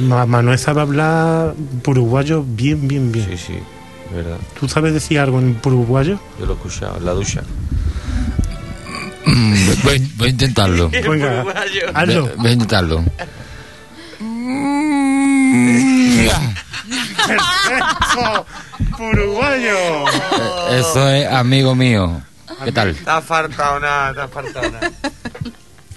Ma- Manuel sabe hablar uruguayo bien, bien, bien. Sí, sí, verdad. ¿Tú sabes decir algo en uruguayo? Yo lo he escuchado en la ducha. Mm, voy, voy a intentarlo. <laughs> Venga, hazlo. Voy, voy a intentarlo. ¡Perfecto! ¡Uruguayo! Eh, Eso es amigo mío. ¿Qué tal? Te faltado nada, te ha faltado nada.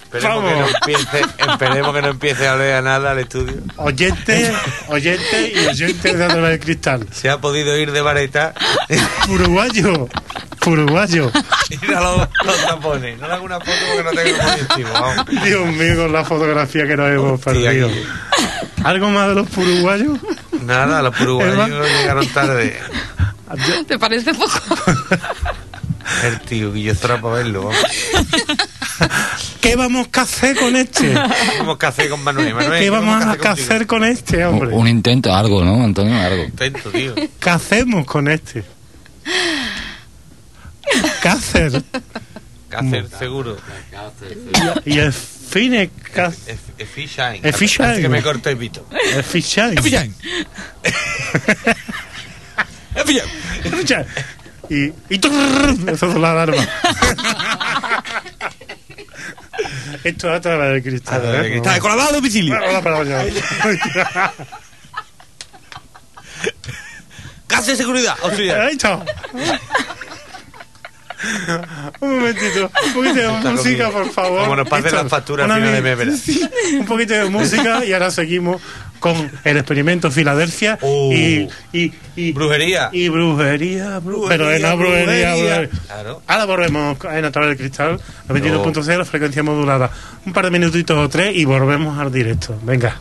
Esperemos Vamos. que, no empiece, esperemos que no empiece a leer nada al estudio. Oyente, oyente y oyente de Adora del Cristal. Se ha podido ir de vareta Uruguayo, uruguayo. Ir a los, los tapones. No le hago una foto porque no tengo el encima, vamos. Dios mío, con la fotografía que nos hemos Hostia, perdido. Guille. ¿Algo más de los uruguayos? Nada, los uruguayos llegaron tarde. ¿Te parece poco? El tío Guillo estará para verlo, vamos. ¿Qué vamos a hacer con este? Tenemos que hacer con Manuel. Manuel ¿Qué vamos a contigo? hacer con este, Un, hombre? un intento, algo, ¿no, Antonio? Algo. Intento, tío. ¿Qué hacemos con este? Que hacer seguro. Y el fin es ¿qué hacer? Es- es Fishine. Es Fishine. Antes que me corte el pito. El fichar. Escucha. Y, y trrr, eso es la alarma. <laughs> Esto es a través del cristal. A través del ¿eh? cristal. Colabado a domicilio. Hola, para. ¡Casa de seguridad! Auxiliar. Ahí está. <laughs> Un momentito, un poquito de música, por favor. Como nos pasen las facturas una al final de mes. <laughs> Sí, un poquito de música y ahora seguimos con el experimento Filadelfia Oh. y, y, y Brujería. y brujería, bru- pero Brujería, no brujería, brujería. brujería. Claro. Ahora volvemos en A través del cristal, la 21.0, frecuencia modulada. Un par de minutitos o tres y volvemos al directo. Venga.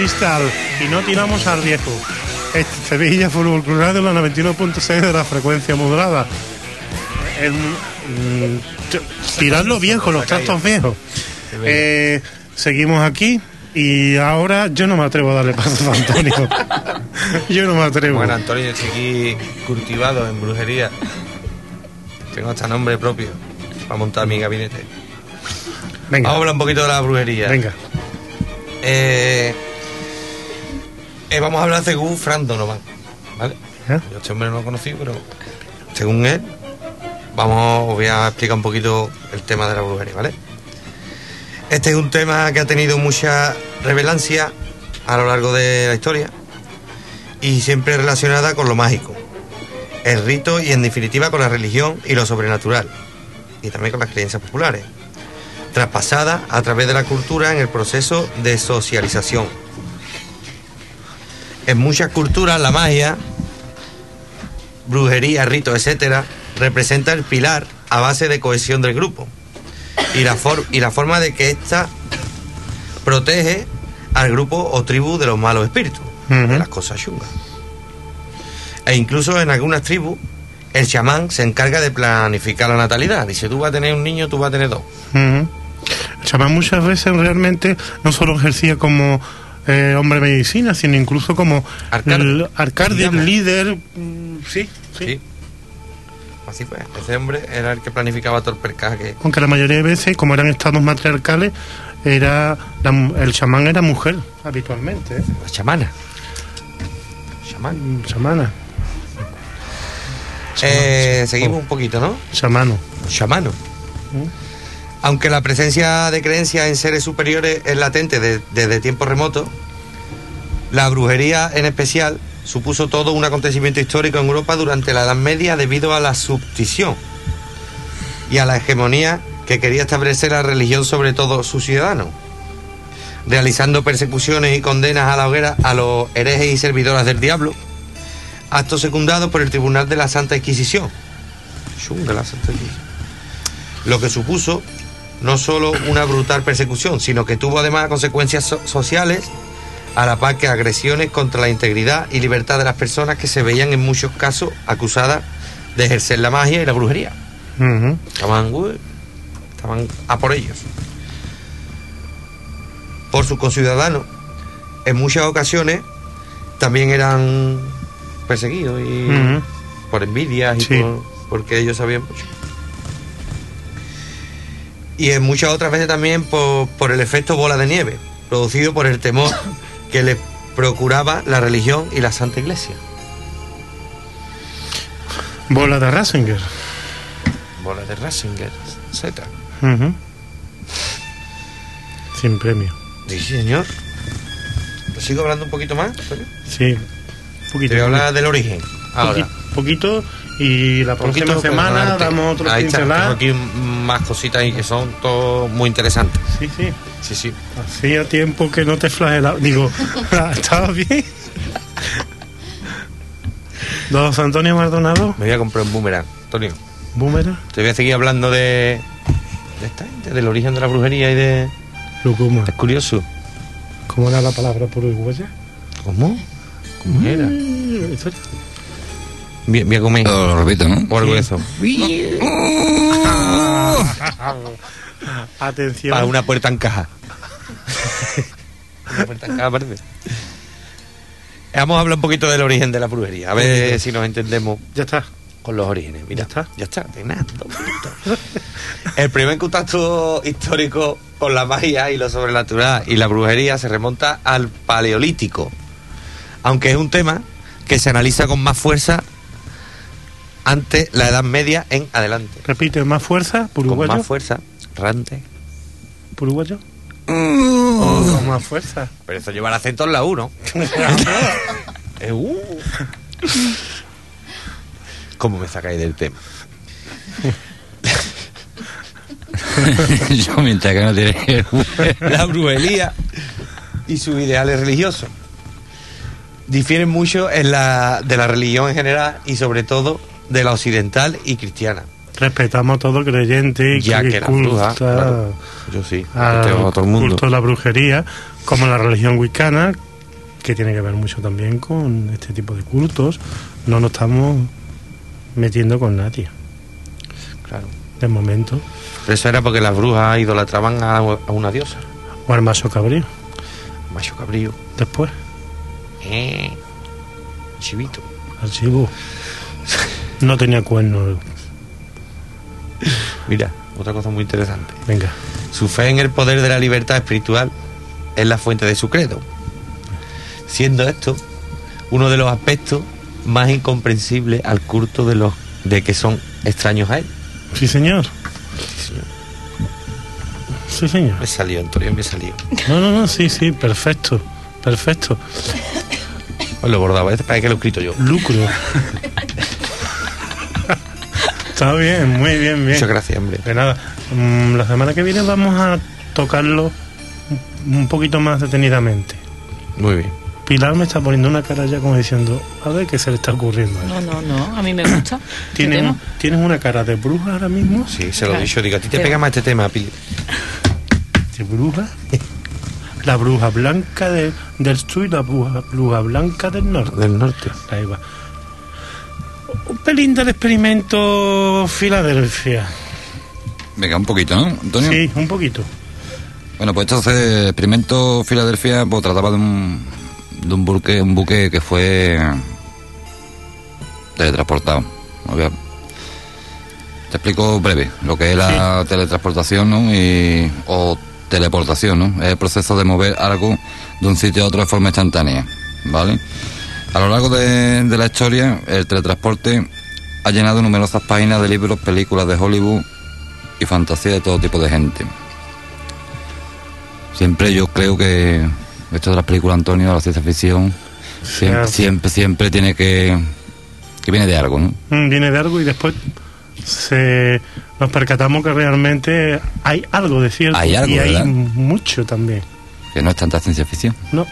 Cristal y no tiramos al viejo. Este Sevilla Fútbol Club Radio, la 91.6 de la frecuencia modulada. Es, mm, tirad lo viejo, los trastos viejos. Eh, seguimos aquí y ahora yo no me atrevo a darle paso a Antonio. <laughs> yo no me atrevo. Bueno, Antonio, yo estoy aquí cultivado en brujería. Tengo hasta nombre propio para montar mi gabinete. Venga, Vamos a hablar un poquito de la brujería. venga. Eh, eh, vamos a hablar según Fran Donovan, ¿vale? ¿Eh? Yo este hombre no lo conocí, pero según él, vamos, os voy a explicar un poquito el tema de la brujería, ¿vale? Este es un tema que ha tenido mucha revelancia a lo largo de la historia y siempre relacionada con lo mágico, el rito y en definitiva con la religión y lo sobrenatural y también con las creencias populares, traspasada a través de la cultura en el proceso de socialización. En muchas culturas la magia, brujería, ritos, etcétera, representa el pilar a base de cohesión del grupo y la, for- y la forma de que ésta protege al grupo o tribu de los malos espíritus, de las cosas chungas. E incluso en algunas tribus, el chamán se encarga de planificar la natalidad. Dice, tú vas a tener un niño, tú vas a tener dos. El chamán muchas veces realmente no solo ejercía como eh, hombre medicina, sino incluso como arcade, Digamos. líder. mm, sí, sí, Sí. Así fue. Ese hombre era el que planificaba todo el percaje. Aunque la mayoría de veces, como eran estados matriarcales, era la el chamán era mujer habitualmente. ¿eh? La chamana. Chamán. Mm, Chamana, Eh, seguimos un poquito, ¿no? chamano. Chamano. Aunque la presencia de creencias en seres superiores es latente de- desde tiempos remotos, la brujería en especial supuso todo un acontecimiento histórico en Europa durante la Edad Media debido a la substición y a la hegemonía que quería establecer la religión sobre todos sus ciudadanos, realizando persecuciones y condenas a la hoguera a los herejes y servidoras del diablo, acto secundado por el Tribunal de la Santa Inquisición. Lo que supuso no solo una brutal persecución, sino que tuvo además consecuencias so- sociales a la par que agresiones contra la integridad y libertad de las personas que se veían en muchos casos acusadas de ejercer la magia y la brujería. Estaban, uy, estaban a por ellos. Por sus conciudadanos, en muchas ocasiones también eran perseguidos y por envidias y Sí. por- porque ellos sabían mucho. Y en muchas otras veces también por, por el efecto bola de nieve, producido por el temor que le procuraba la religión y la Santa Iglesia. Bola de Ratzinger. Bola de Ratzinger, Z. Sin premio. Sí, señor. ¿Te sigo hablando un poquito más? Sí. Poquito. Te voy a hablar del origen. Ahora. Poqui- poquito y la próxima Poquito, semana damos otro Ahí está, aquí más cositas y que son todo muy interesantes. Sí, sí. Sí, sí. Hacía tiempo que no te flagelaba. Digo, <laughs> ¿estabas bien? <laughs> Don Antonio Maldonado, Me voy a comprar un boomerang, Antonio. Boomerang, Te voy a seguir hablando de, de esta gente, del origen de la brujería y de... Lucuma. Es curioso. ¿Cómo era la palabra por uruguaya? ¿Cómo? ¿Cómo era? Mm, Voy, voy a comer. Lo, lo repito, ¿no? O algo de eso. Atención. Para una puerta en caja. una puerta en caja, parece. Vamos a hablar un poquito del origen de la brujería. A ver si nos entendemos Ya está. con los orígenes. Mira, Ya está. Ya está, de nada. El primer contacto histórico con la magia y lo sobrenatural y la brujería se remonta al paleolítico. Aunque es un tema que se analiza con más fuerza ante la Edad Media en adelante. Repite, más fuerza, por Con uruguayo. más fuerza, rante. ¿Por uruguayo? Oh, con más fuerza. Pero eso lleva el acento en la U, ¿no? Es <laughs> U. ¿Cómo me sacáis del tema? <laughs> Yo mientras que no tiene... la brujería y sus ideales religiosos. Difieren mucho en la, de la religión en general y sobre todo de la occidental y cristiana. Respetamos a todo creyente y Ya que la bruja, culta claro. Yo sí, respeto a todo el mundo. culto de la brujería, como la religión wicana, que tiene que ver mucho también con este tipo de cultos, no nos estamos metiendo con nadie, Claro. de momento. Pero eso era porque las brujas idolatraban a, a una diosa. O al macho cabrío, Macho cabrío. después, Eh. Chivito. al chivo. <laughs> No tenía cuernos. Mira, otra cosa muy interesante. Venga, Su fe en el poder de la libertad espiritual es la fuente de su credo. Siendo esto uno de los aspectos más incomprensibles al culto de los de que son extraños a él. sí señor, sí señor. Me salió, Antonio, me salió. No, no, no, sí, sí, perfecto, perfecto. Os lo bordaba, este parece que lo he escrito yo. Lucro. <laughs> Está bien, muy bien, bien. Muchas gracias, hombre. De nada, mm, la semana que viene vamos a tocarlo un- poquito más detenidamente. Muy bien. Pilar me está poniendo una cara ya como diciendo, a ver qué se le está ocurriendo. a. No, no, no, a mí me gusta. <coughs> ¿Tienes. ¿Tienes una cara de bruja ahora mismo? Sí, se lo he dicho. Digo, a ti te pega más este tema, Pili. ¿De bruja? <laughs> La bruja blanca de- del sur y la bruja, bruja blanca del norte. Del norte. Ahí va. Un pelín del experimento Filadelfia. Venga, un poquito, ¿no, Antonio? Sí, un poquito. Bueno, pues entonces experimento Filadelfia pues, trataba de un, de un buque, un buque que fue teletransportado. Te explico breve lo que es la teletransportación ¿no? y, o teleportación, ¿no? Es el proceso de mover algo de un sitio a otro de forma instantánea, ¿vale? A lo largo de, de la historia, el teletransporte ha llenado numerosas páginas de libros, películas de Hollywood y fantasía de todo tipo de gente. Siempre yo creo que esto de las películas, Antonio, la ciencia ficción, siempre, Sí. siempre, siempre tiene que... que viene de algo, ¿no? Mm, Viene de algo y después se nos percatamos que realmente hay algo de cierto. Hay algo, y hay mucho también. Que no es tanta ciencia ficción. No,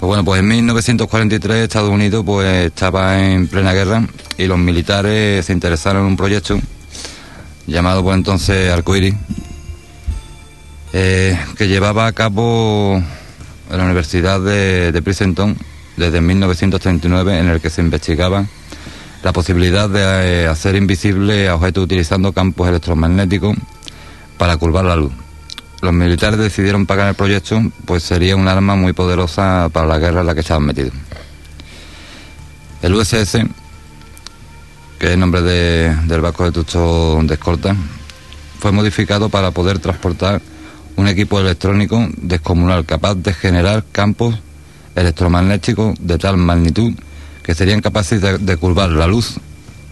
Pues bueno, pues en 1943 Estados Unidos pues estaba en plena guerra y los militares se interesaron en un proyecto llamado por entonces Arcoiris eh, que llevaba a cabo la Universidad de, de Princeton desde 1939 en el que se investigaba la posibilidad de eh, hacer invisible a objetos utilizando campos electromagnéticos para curvar la luz. Los militares decidieron pagar el proyecto, pues sería un arma muy poderosa para la guerra en la que estaban metidos. El USS, que es el nombre de- del barco de tucho de escolta, fue modificado para poder transportar un equipo electrónico descomunal capaz de generar campos electromagnéticos de tal magnitud que serían capaces de, de curvar la luz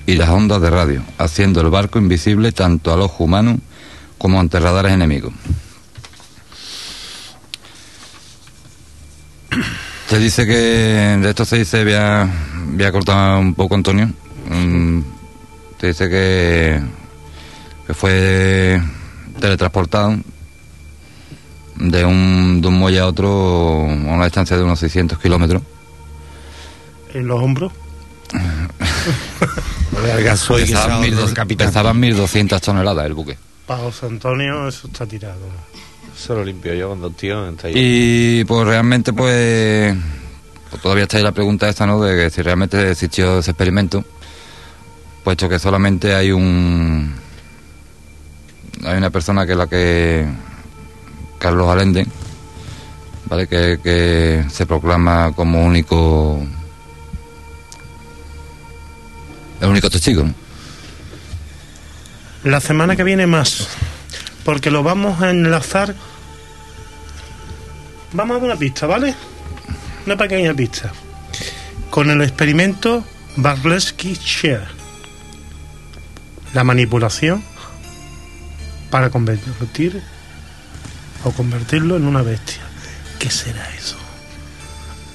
y las ondas de radio, haciendo el barco invisible tanto al ojo humano como ante radares enemigos. Se dice que de esto se dice, voy a, voy a cortar un poco, Antonio. Mm, se dice que, que fue teletransportado de un, de un muelle a otro a una distancia de unos 600 kilómetros. en los hombros. <laughs> Pesaban 1200 pesaban 1.200 toneladas el buque. Para José Antonio eso está tirado. Eso lo limpio yo cuando el tío está ahí. Y pues realmente pues, pues todavía está ahí la pregunta esta, ¿no? De que si realmente existió ese experimento, puesto que solamente hay un hay una persona que es la que Carlos Allende, ¿vale? Que, que se proclama como único el único testigo. ¿no? La semana que viene más, porque lo vamos a enlazar. Vamos a dar una pista, ¿vale? Una pequeña pista. Con el experimento Barlesky-Share. La manipulación para convertir o convertirlo en una bestia. ¿Qué será eso?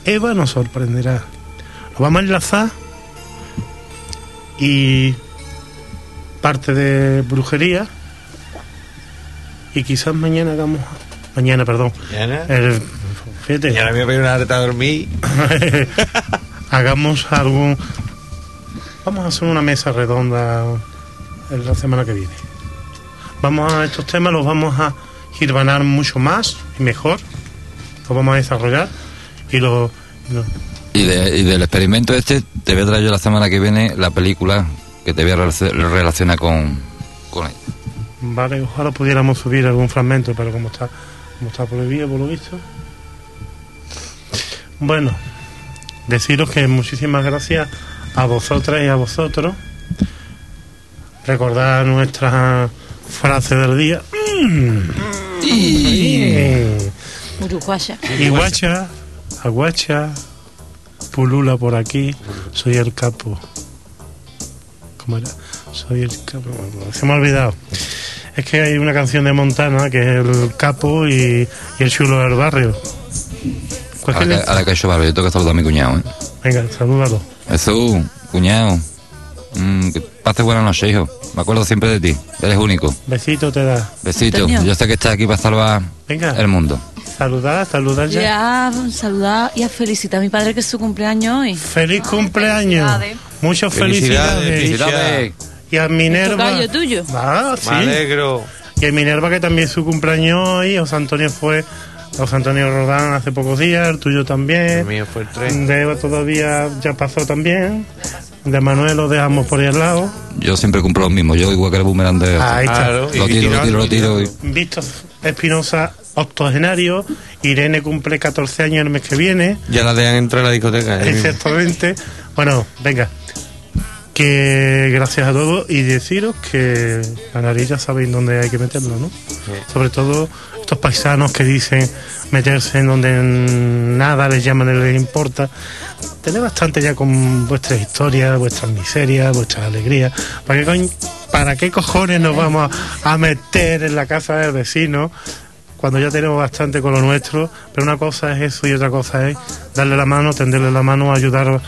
Eva nos sorprenderá. Lo vamos a enlazar y parte de brujería y quizás mañana hagamos mañana perdón Mañana. el, fíjate ahora me voy a pedir una a dormir. <laughs> hagamos algún vamos a hacer una mesa redonda en la semana que viene vamos a estos temas los vamos a girbanar mucho más y mejor lo vamos a desarrollar y lo, lo- Y, de- y del experimento este, te voy a traer yo la semana que viene la película que te voy a relac- relacionar con, con él. Vale, ojalá pudiéramos subir algún fragmento, pero como está, como está prohibido por lo visto. Bueno, deciros que muchísimas gracias a vosotras y a vosotros. Recordad nuestra frase del día. Mm. Uruguaya. Y guacha, a guacha, pulula por aquí, soy el capo. ¿Cómo era? Soy el capo. Se me ha olvidado. Es que hay una canción de Montana que es el capo y, y el chulo del barrio. A Cualquier la, que- a la que he hecho barrio, yo tengo que saludar a mi cuñado, ¿eh? Venga, salúdalo. Jesús, cuñado. Mm, que pase buena noche, hijo. Me acuerdo siempre de ti. Eres único. Besito te da. Besito. Antonio. Yo sé que estás aquí para salvar Venga. el mundo. Saludar, saludar ya. Ya saludar y a felicitar a mi padre que es su cumpleaños hoy. Feliz cumpleaños. felicidades. Muchas Felicidades, felicidades. Felicidades. Y a Minerva. Tocayo tuyo. Ah, sí. Me alegro. Y a Minerva, que también es su cumpleaños hoy. José Antonio fue. José Antonio Rodán hace pocos días, el tuyo también. El mío fue el tren. De Eva todavía ya pasó también. De Manuel lo dejamos por ahí al lado. Yo siempre cumplo lo mismo. Yo igual que el boomerang de... Ahí está. Claro. Lo tiro, lo tiro, lo tiro. y-. Víctor Espinosa, octogenario. Irene cumple 14 años el mes que viene. Ya la dejan entrar a la discoteca. ¿eh? Exactamente. Bueno, venga. Que gracias a todos y deciros que la nariz ya sabéis dónde hay que meterlo, ¿no? Sobre todo estos paisanos que dicen meterse en donde nada les llama ni les importa. Tened bastante ya con vuestras historias, vuestras miserias, vuestras alegrías. ¿Para qué, coñ- para qué cojones nos vamos a, a meter en la casa del vecino? cuando ya tenemos bastante con lo nuestro, pero una cosa es eso y otra cosa es darle la mano, tenderle la mano, ayudar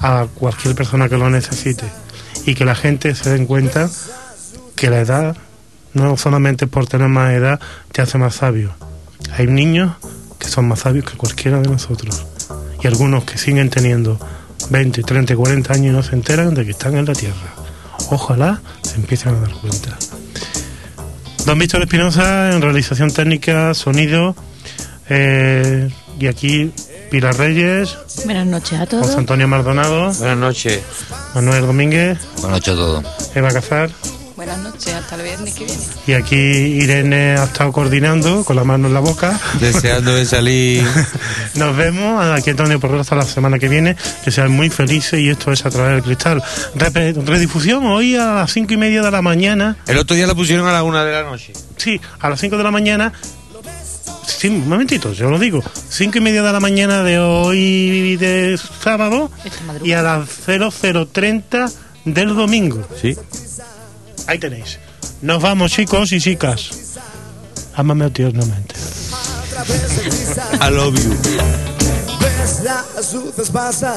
a cualquier persona que lo necesite y que la gente se den cuenta que la edad no solamente por tener más edad te hace más sabio. Hay niños que son más sabios que cualquiera de nosotros y algunos que siguen teniendo 20, 30, 40 años y no se enteran de que están en la tierra. Ojalá se empiecen a dar cuenta. Don Víctor Espinosa en realización técnica, sonido. eh, y aquí Pilar Reyes, Buenas noches a todos. José Antonio Maldonado, Buenas noches. Manuel Domínguez, Buenas noches a todos. Eva Cazar. Buenas noches, hasta el viernes que viene. Y aquí Irene ha estado coordinando con la mano en la boca. Deseando de salir. <laughs> Nos vemos aquí Antonio Porrero hasta la semana que viene. Que sean muy felices y esto es a través del cristal. Rep- redifusión hoy a las cinco y media de la mañana. El otro día la pusieron a la una de la noche. Sí, a las 5 de la mañana. Sí, un momentito, yo lo digo. 5 y media de la mañana de hoy de sábado y a las 0030 del domingo. Sí. Ahí tenéis. Nos vamos, chicos y chicas. Ámame tiernamente. I love you. Ves las luces pasar.